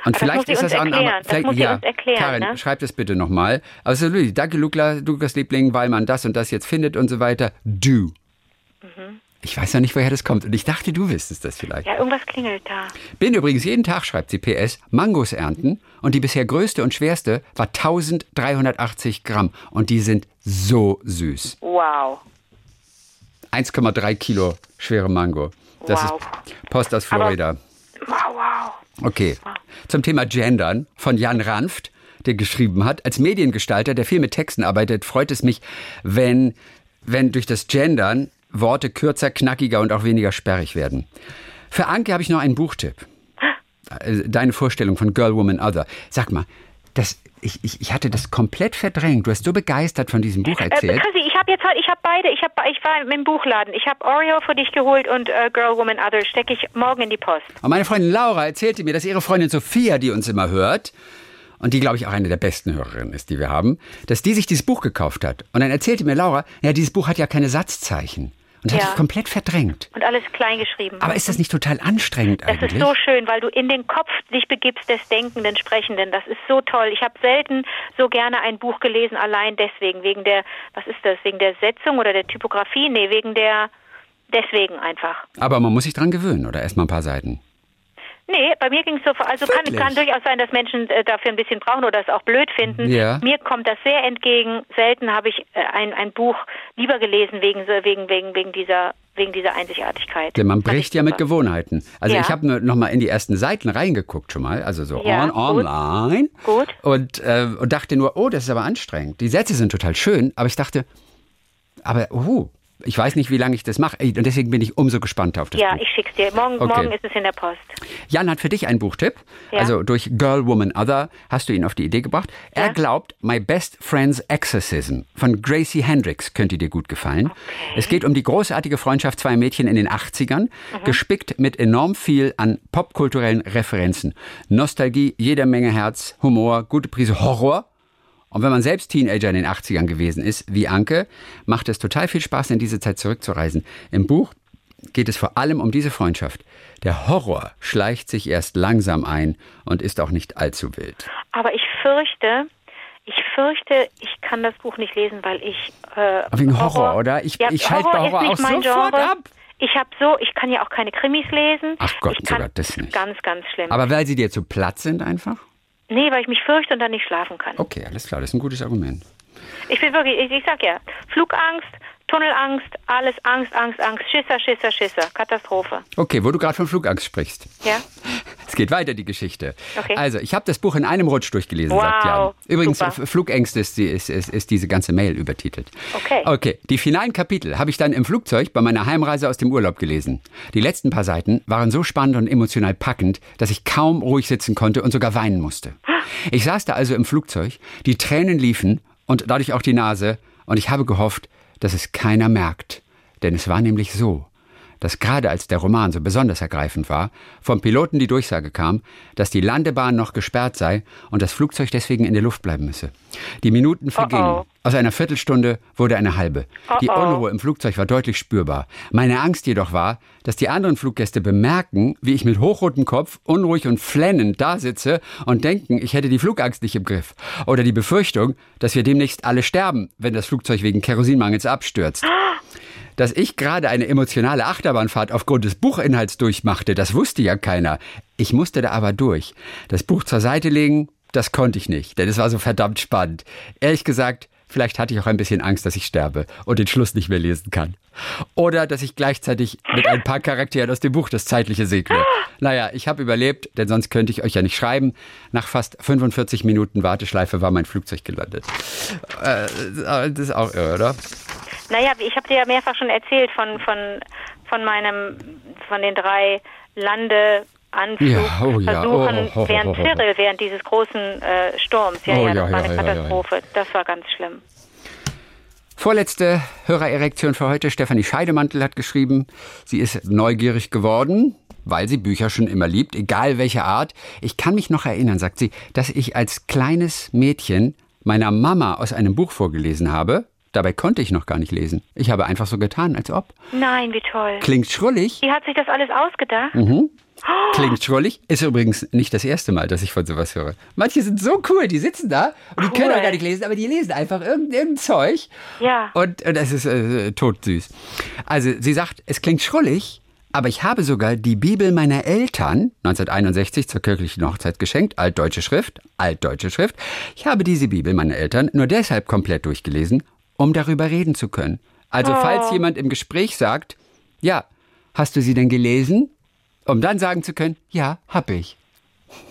Und das vielleicht muss sie ist uns das auch erklären. Das vielleicht, sie ja, erklären, Karin, ne? schreib das bitte nochmal. Also, danke, Lukas Liebling, weil man das und das jetzt findet und so weiter. Du. Mhm. Ich weiß ja nicht, woher das kommt. Und ich dachte, du wüsstest das vielleicht. Ja, irgendwas klingelt da. Bin übrigens jeden Tag, schreibt sie PS, Mangos ernten. Und die bisher größte und schwerste war 1380 Gramm. Und die sind so süß. Wow. 1,3 Kilo schwere Mango. Das Wow. ist Post aus Florida. Wow, wow. Okay. Zum Thema Gendern von Jan Ranft, der geschrieben hat, als Mediengestalter, der viel mit Texten arbeitet, freut es mich, wenn, wenn durch das Gendern Worte kürzer, knackiger und auch weniger sperrig werden. Für Anke habe ich noch einen Buchtipp. Äh, Deine Vorstellung von Girl, Woman, Other. Sag mal, das, ich, ich, ich hatte das komplett verdrängt. Du hast so begeistert von diesem Buch Äh, erzählt. Ich habe jetzt heute, ich habe beide, ich habe, ich war im Buchladen, ich habe Oreo für dich geholt und äh, Girl, Woman, Other stecke ich morgen in die Post. Und meine Freundin Laura erzählte mir, dass ihre Freundin Sophia, die uns immer hört, und die, glaube ich, auch eine der besten Hörerinnen ist, die wir haben, dass die sich dieses Buch gekauft hat. Und dann erzählte mir Laura, ja, dieses Buch hat ja keine Satzzeichen. Und das Ja. hatte ich komplett verdrängt. Und alles klein geschrieben. Aber ist das nicht total anstrengend Das eigentlich? ist so schön, weil du in den Kopf dich begibst des Denkenden, Sprechenden. Das ist so toll. Ich habe selten so gerne ein Buch gelesen, allein deswegen, wegen der, was ist das, wegen der Setzung oder der Typografie? Nee, wegen der, deswegen einfach. Aber man muss sich dran gewöhnen, oder? Erst mal ein paar Seiten. Nee, bei mir ging es so, also kann, kann durchaus sein, dass Menschen äh, dafür ein bisschen brauchen oder es auch blöd finden. Ja. Mir kommt das sehr entgegen. Selten habe ich äh, ein, ein Buch lieber gelesen wegen, wegen, wegen, wegen dieser wegen dieser Einzigartigkeit. Denn man bricht ja mit super. Gewohnheiten. Also Ja. ich habe nur noch mal in die ersten Seiten reingeguckt schon mal, also so Ja, on, gut. online. Gut. Und, äh, und dachte nur, oh, das ist aber anstrengend. Die Sätze sind total schön, aber ich dachte, aber, oh, ich weiß nicht, wie lange ich das mache. Und deswegen bin ich umso gespannter auf das Ja, Buch. ich schick's dir. Morgen, Okay. morgen ist es in der Post. Jan hat für dich einen Buchtipp. Ja. Also durch Girl, Woman, Other hast du ihn auf die Idee gebracht. Er Ja. glaubt, My Best Friend's Exorcism von Gracie Hendricks könnte dir gut gefallen. Es geht um die großartige Freundschaft zweier Mädchen in den 80ern, Mhm. gespickt mit enorm viel an popkulturellen Referenzen. Nostalgie, jeder Menge Herz, Humor, gute Prise Horror. Und wenn man selbst Teenager in den 80ern gewesen ist, wie Anke, macht es total viel Spaß, in diese Zeit zurückzureisen. Im Buch geht es vor allem um diese Freundschaft. Der Horror schleicht sich erst langsam ein und ist auch nicht allzu wild. Aber ich fürchte, ich fürchte, ich kann das Buch nicht lesen, weil ich äh, Wegen Horror, oder? Ich- ich schalte bei Horror nicht auch sofort Genre. ab. Ich habe so, ich kann ja auch keine Krimis lesen. Ach Gott, ich sogar das nicht. Ganz, ganz schlimm. Aber weil sie dir zu platt sind einfach? Nee, weil ich mich fürchte und dann nicht schlafen kann. Okay, alles klar, das ist ein gutes Argument. Ich bin wirklich, ich, ich sag ja, Flugangst, Tunnelangst, alles Angst, Angst, Angst, Schisser, Schisser, Schisser, Katastrophe. Okay, wo du gerade von Flugangst sprichst. Ja? Es geht weiter, die Geschichte. Okay. Also, ich habe das Buch in einem Rutsch durchgelesen, Wow, sagt Jan. Übrigens, super. Flugängste ist, ist, ist, ist diese ganze Mail übertitelt. Okay. Okay, die finalen Kapitel habe ich dann im Flugzeug bei meiner Heimreise aus dem Urlaub gelesen. Die letzten paar Seiten waren so spannend und emotional packend, dass ich kaum ruhig sitzen konnte und sogar weinen musste. Ich saß da also im Flugzeug, die Tränen liefen und dadurch auch die Nase und ich habe gehofft, dass es keiner merkt. Denn es war nämlich so, dass gerade als der Roman so besonders ergreifend war, vom Piloten die Durchsage kam, dass die Landebahn noch gesperrt sei und das Flugzeug deswegen in der Luft bleiben müsse. Die Minuten vergingen. Oh oh. Aus einer Viertelstunde wurde eine halbe. Die Oh oh. Unruhe im Flugzeug war deutlich spürbar. Meine Angst jedoch war, dass die anderen Fluggäste bemerken, wie ich mit hochrotem Kopf, unruhig und flennend da sitze und denken, ich hätte die Flugangst nicht im Griff. Oder die Befürchtung, dass wir demnächst alle sterben, wenn das Flugzeug wegen Kerosinmangels abstürzt. Dass ich gerade eine emotionale Achterbahnfahrt aufgrund des Buchinhalts durchmachte, das wusste ja keiner. Ich musste da aber durch. Das Buch zur Seite legen, das konnte ich nicht, denn es war so verdammt spannend. Ehrlich gesagt, vielleicht hatte ich auch ein bisschen Angst, dass ich sterbe und den Schluss nicht mehr lesen kann. Oder dass ich gleichzeitig mit ein paar Charakteren aus dem Buch das Zeitliche segne. Naja, ich habe überlebt, denn sonst könnte ich euch ja nicht schreiben. Nach fast 45 Minuten Warteschleife war mein Flugzeug gelandet. Äh, das ist auch irre, oder? Naja, ich habe dir ja mehrfach schon erzählt von, von, von meinem, von den drei Landeanflugversuchen Ja, oh ja, oh, oh, oh, während oh, oh. Cyril, während dieses großen äh, Sturms. Ja, Oh ja, ja, das war ja, eine ja, ja, ja. Katastrophe. Das war ganz schlimm. Vorletzte Hörererektion für heute. Stefanie Scheidemantel hat geschrieben, sie ist neugierig geworden, weil sie Bücher schon immer liebt, egal welche Art. Ich kann mich noch erinnern, sagt sie, dass ich als kleines Mädchen meiner Mama aus einem Buch vorgelesen habe. Dabei konnte ich noch gar nicht lesen. Ich habe einfach so getan, als ob. Nein, wie toll. Klingt schrullig, Die hat sich das alles ausgedacht? Mhm. klingt schrullig. Ist übrigens nicht das erste Mal, dass ich von sowas höre. Manche sind so cool, die sitzen da und die können Cool. auch gar nicht lesen, aber die lesen einfach irgendein, Zeug. Ja. Und äh, das ist äh, todsüß. Also sie sagt, es klingt schrullig, aber ich habe sogar die Bibel meiner Eltern 1961 zur kirchlichen Hochzeit geschenkt, altdeutsche Schrift, altdeutsche Schrift. Ich habe diese Bibel meiner Eltern nur deshalb komplett durchgelesen, um darüber reden zu können. Also falls jemand im Gespräch sagt, ja, hast du sie denn gelesen? Um dann sagen zu können, ja, hab ich.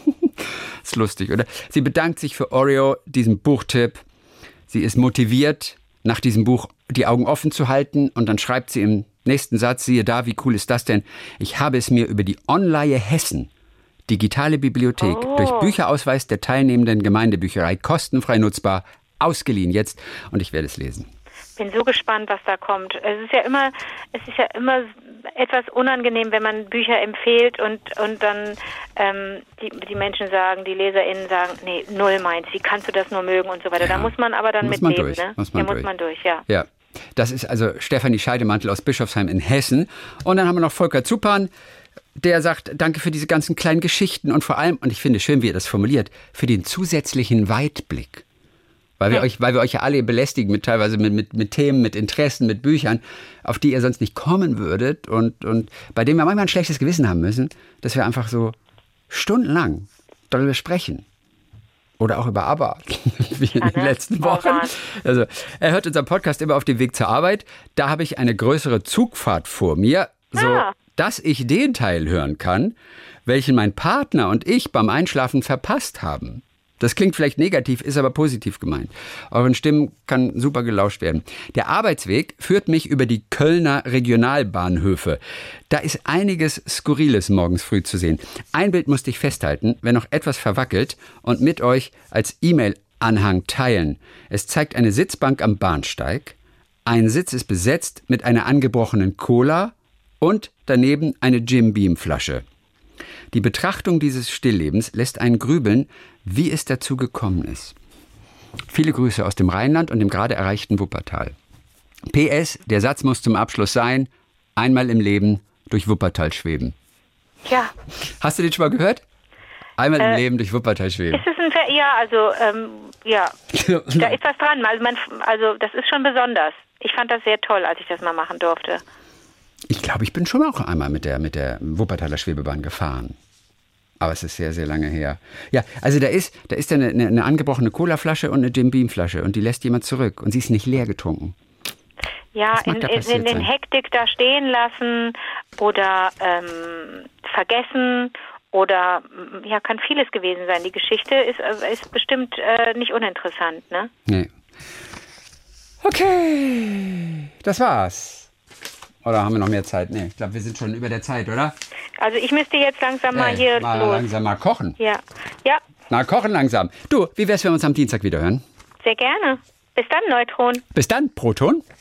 ist lustig, oder? Sie bedankt sich für Oreo, diesen Buchtipp. Sie ist motiviert, nach diesem Buch die Augen offen zu halten und dann schreibt sie im nächsten Satz, siehe da, wie cool ist das denn? Ich habe es mir über die Online Hessen, digitale Bibliothek, durch Bücherausweis der teilnehmenden Gemeindebücherei kostenfrei nutzbar, ausgeliehen jetzt und ich werde es lesen. bin so gespannt, was da kommt. Es ist ja immer, es ist ja immer etwas unangenehm, wenn man Bücher empfiehlt und und dann ähm, die, die Menschen sagen, die LeserInnen sagen, nee, null meins, wie kannst du das nur mögen und so weiter. Da Ja. muss man aber dann Muss mit man leben, durch, ne? muss man ja, durch. muss man durch, ja. Ja, das ist also Stefanie Scheidemantel aus Bischofsheim in Hessen. Und dann haben wir noch Volker Zupan, der sagt, danke für diese ganzen kleinen Geschichten und vor allem, und ich finde schön, wie er das formuliert, für den zusätzlichen Weitblick. Weil wir, euch, weil wir euch ja alle belästigen mit teilweise mit, mit, mit Themen, mit Interessen, mit Büchern, auf die ihr sonst nicht kommen würdet und, und bei denen wir manchmal ein schlechtes Gewissen haben müssen, dass wir einfach so stundenlang darüber sprechen. Oder auch über Aber, wie in den letzten Wochen. Also, er hört unseren Podcast immer auf dem Weg zur Arbeit. Da habe ich eine größere Zugfahrt vor mir, so Ah. dass ich den Teil hören kann, welchen mein Partner und ich beim Einschlafen verpasst haben. Das klingt vielleicht negativ, ist aber positiv gemeint. Euren Stimmen kann super gelauscht werden. Der Arbeitsweg führt mich über die Kölner Regionalbahnhöfe. Da ist einiges Skurriles morgens früh zu sehen. Ein Bild musste ich festhalten, wenn noch etwas verwackelt und mit euch als E-Mail-Anhang teilen. Es zeigt eine Sitzbank am Bahnsteig. Ein Sitz ist besetzt mit einer angebrochenen Cola und daneben eine Jim Beam Flasche. Die Betrachtung dieses Stilllebens lässt einen grübeln, wie es dazu gekommen ist. Viele Grüße aus dem Rheinland und dem gerade erreichten Wuppertal. PS, der Satz muss zum Abschluss sein, einmal im Leben durch Wuppertal schweben. Ja, Hast du den schon mal gehört? Einmal im Leben durch Wuppertal schweben. ist es ein Ver ja, also ähm, ja, da ist was dran. Also man, also das ist schon besonders. Ich fand das sehr toll, als ich das mal machen durfte. Ich glaube, ich bin schon auch einmal mit der, mit der Wuppertaler Schwebebahn gefahren. Aber es ist sehr, sehr lange her. Ja, also da ist, da ist eine, eine, eine angebrochene Colaflasche und eine Jim Beam Flasche und die lässt jemand zurück und sie ist nicht leer getrunken. Ja, in, in, den? Hektik da stehen lassen oder ähm, vergessen oder mm, ja, kann vieles gewesen sein. Die Geschichte ist, äh, ist bestimmt äh, nicht uninteressant, ne? Nee. Okay, das war's. Oder haben wir noch mehr Zeit? Nee, ich glaube, wir sind schon über der Zeit, oder? Also ich müsste jetzt langsam mal Ey, hier mal los. langsam mal kochen. Ja, ja, Na, kochen langsam. Du, wie wär's, wenn wir uns am Dienstag wieder hören? sehr gerne. Bis dann, Neutron. Bis dann, Proton.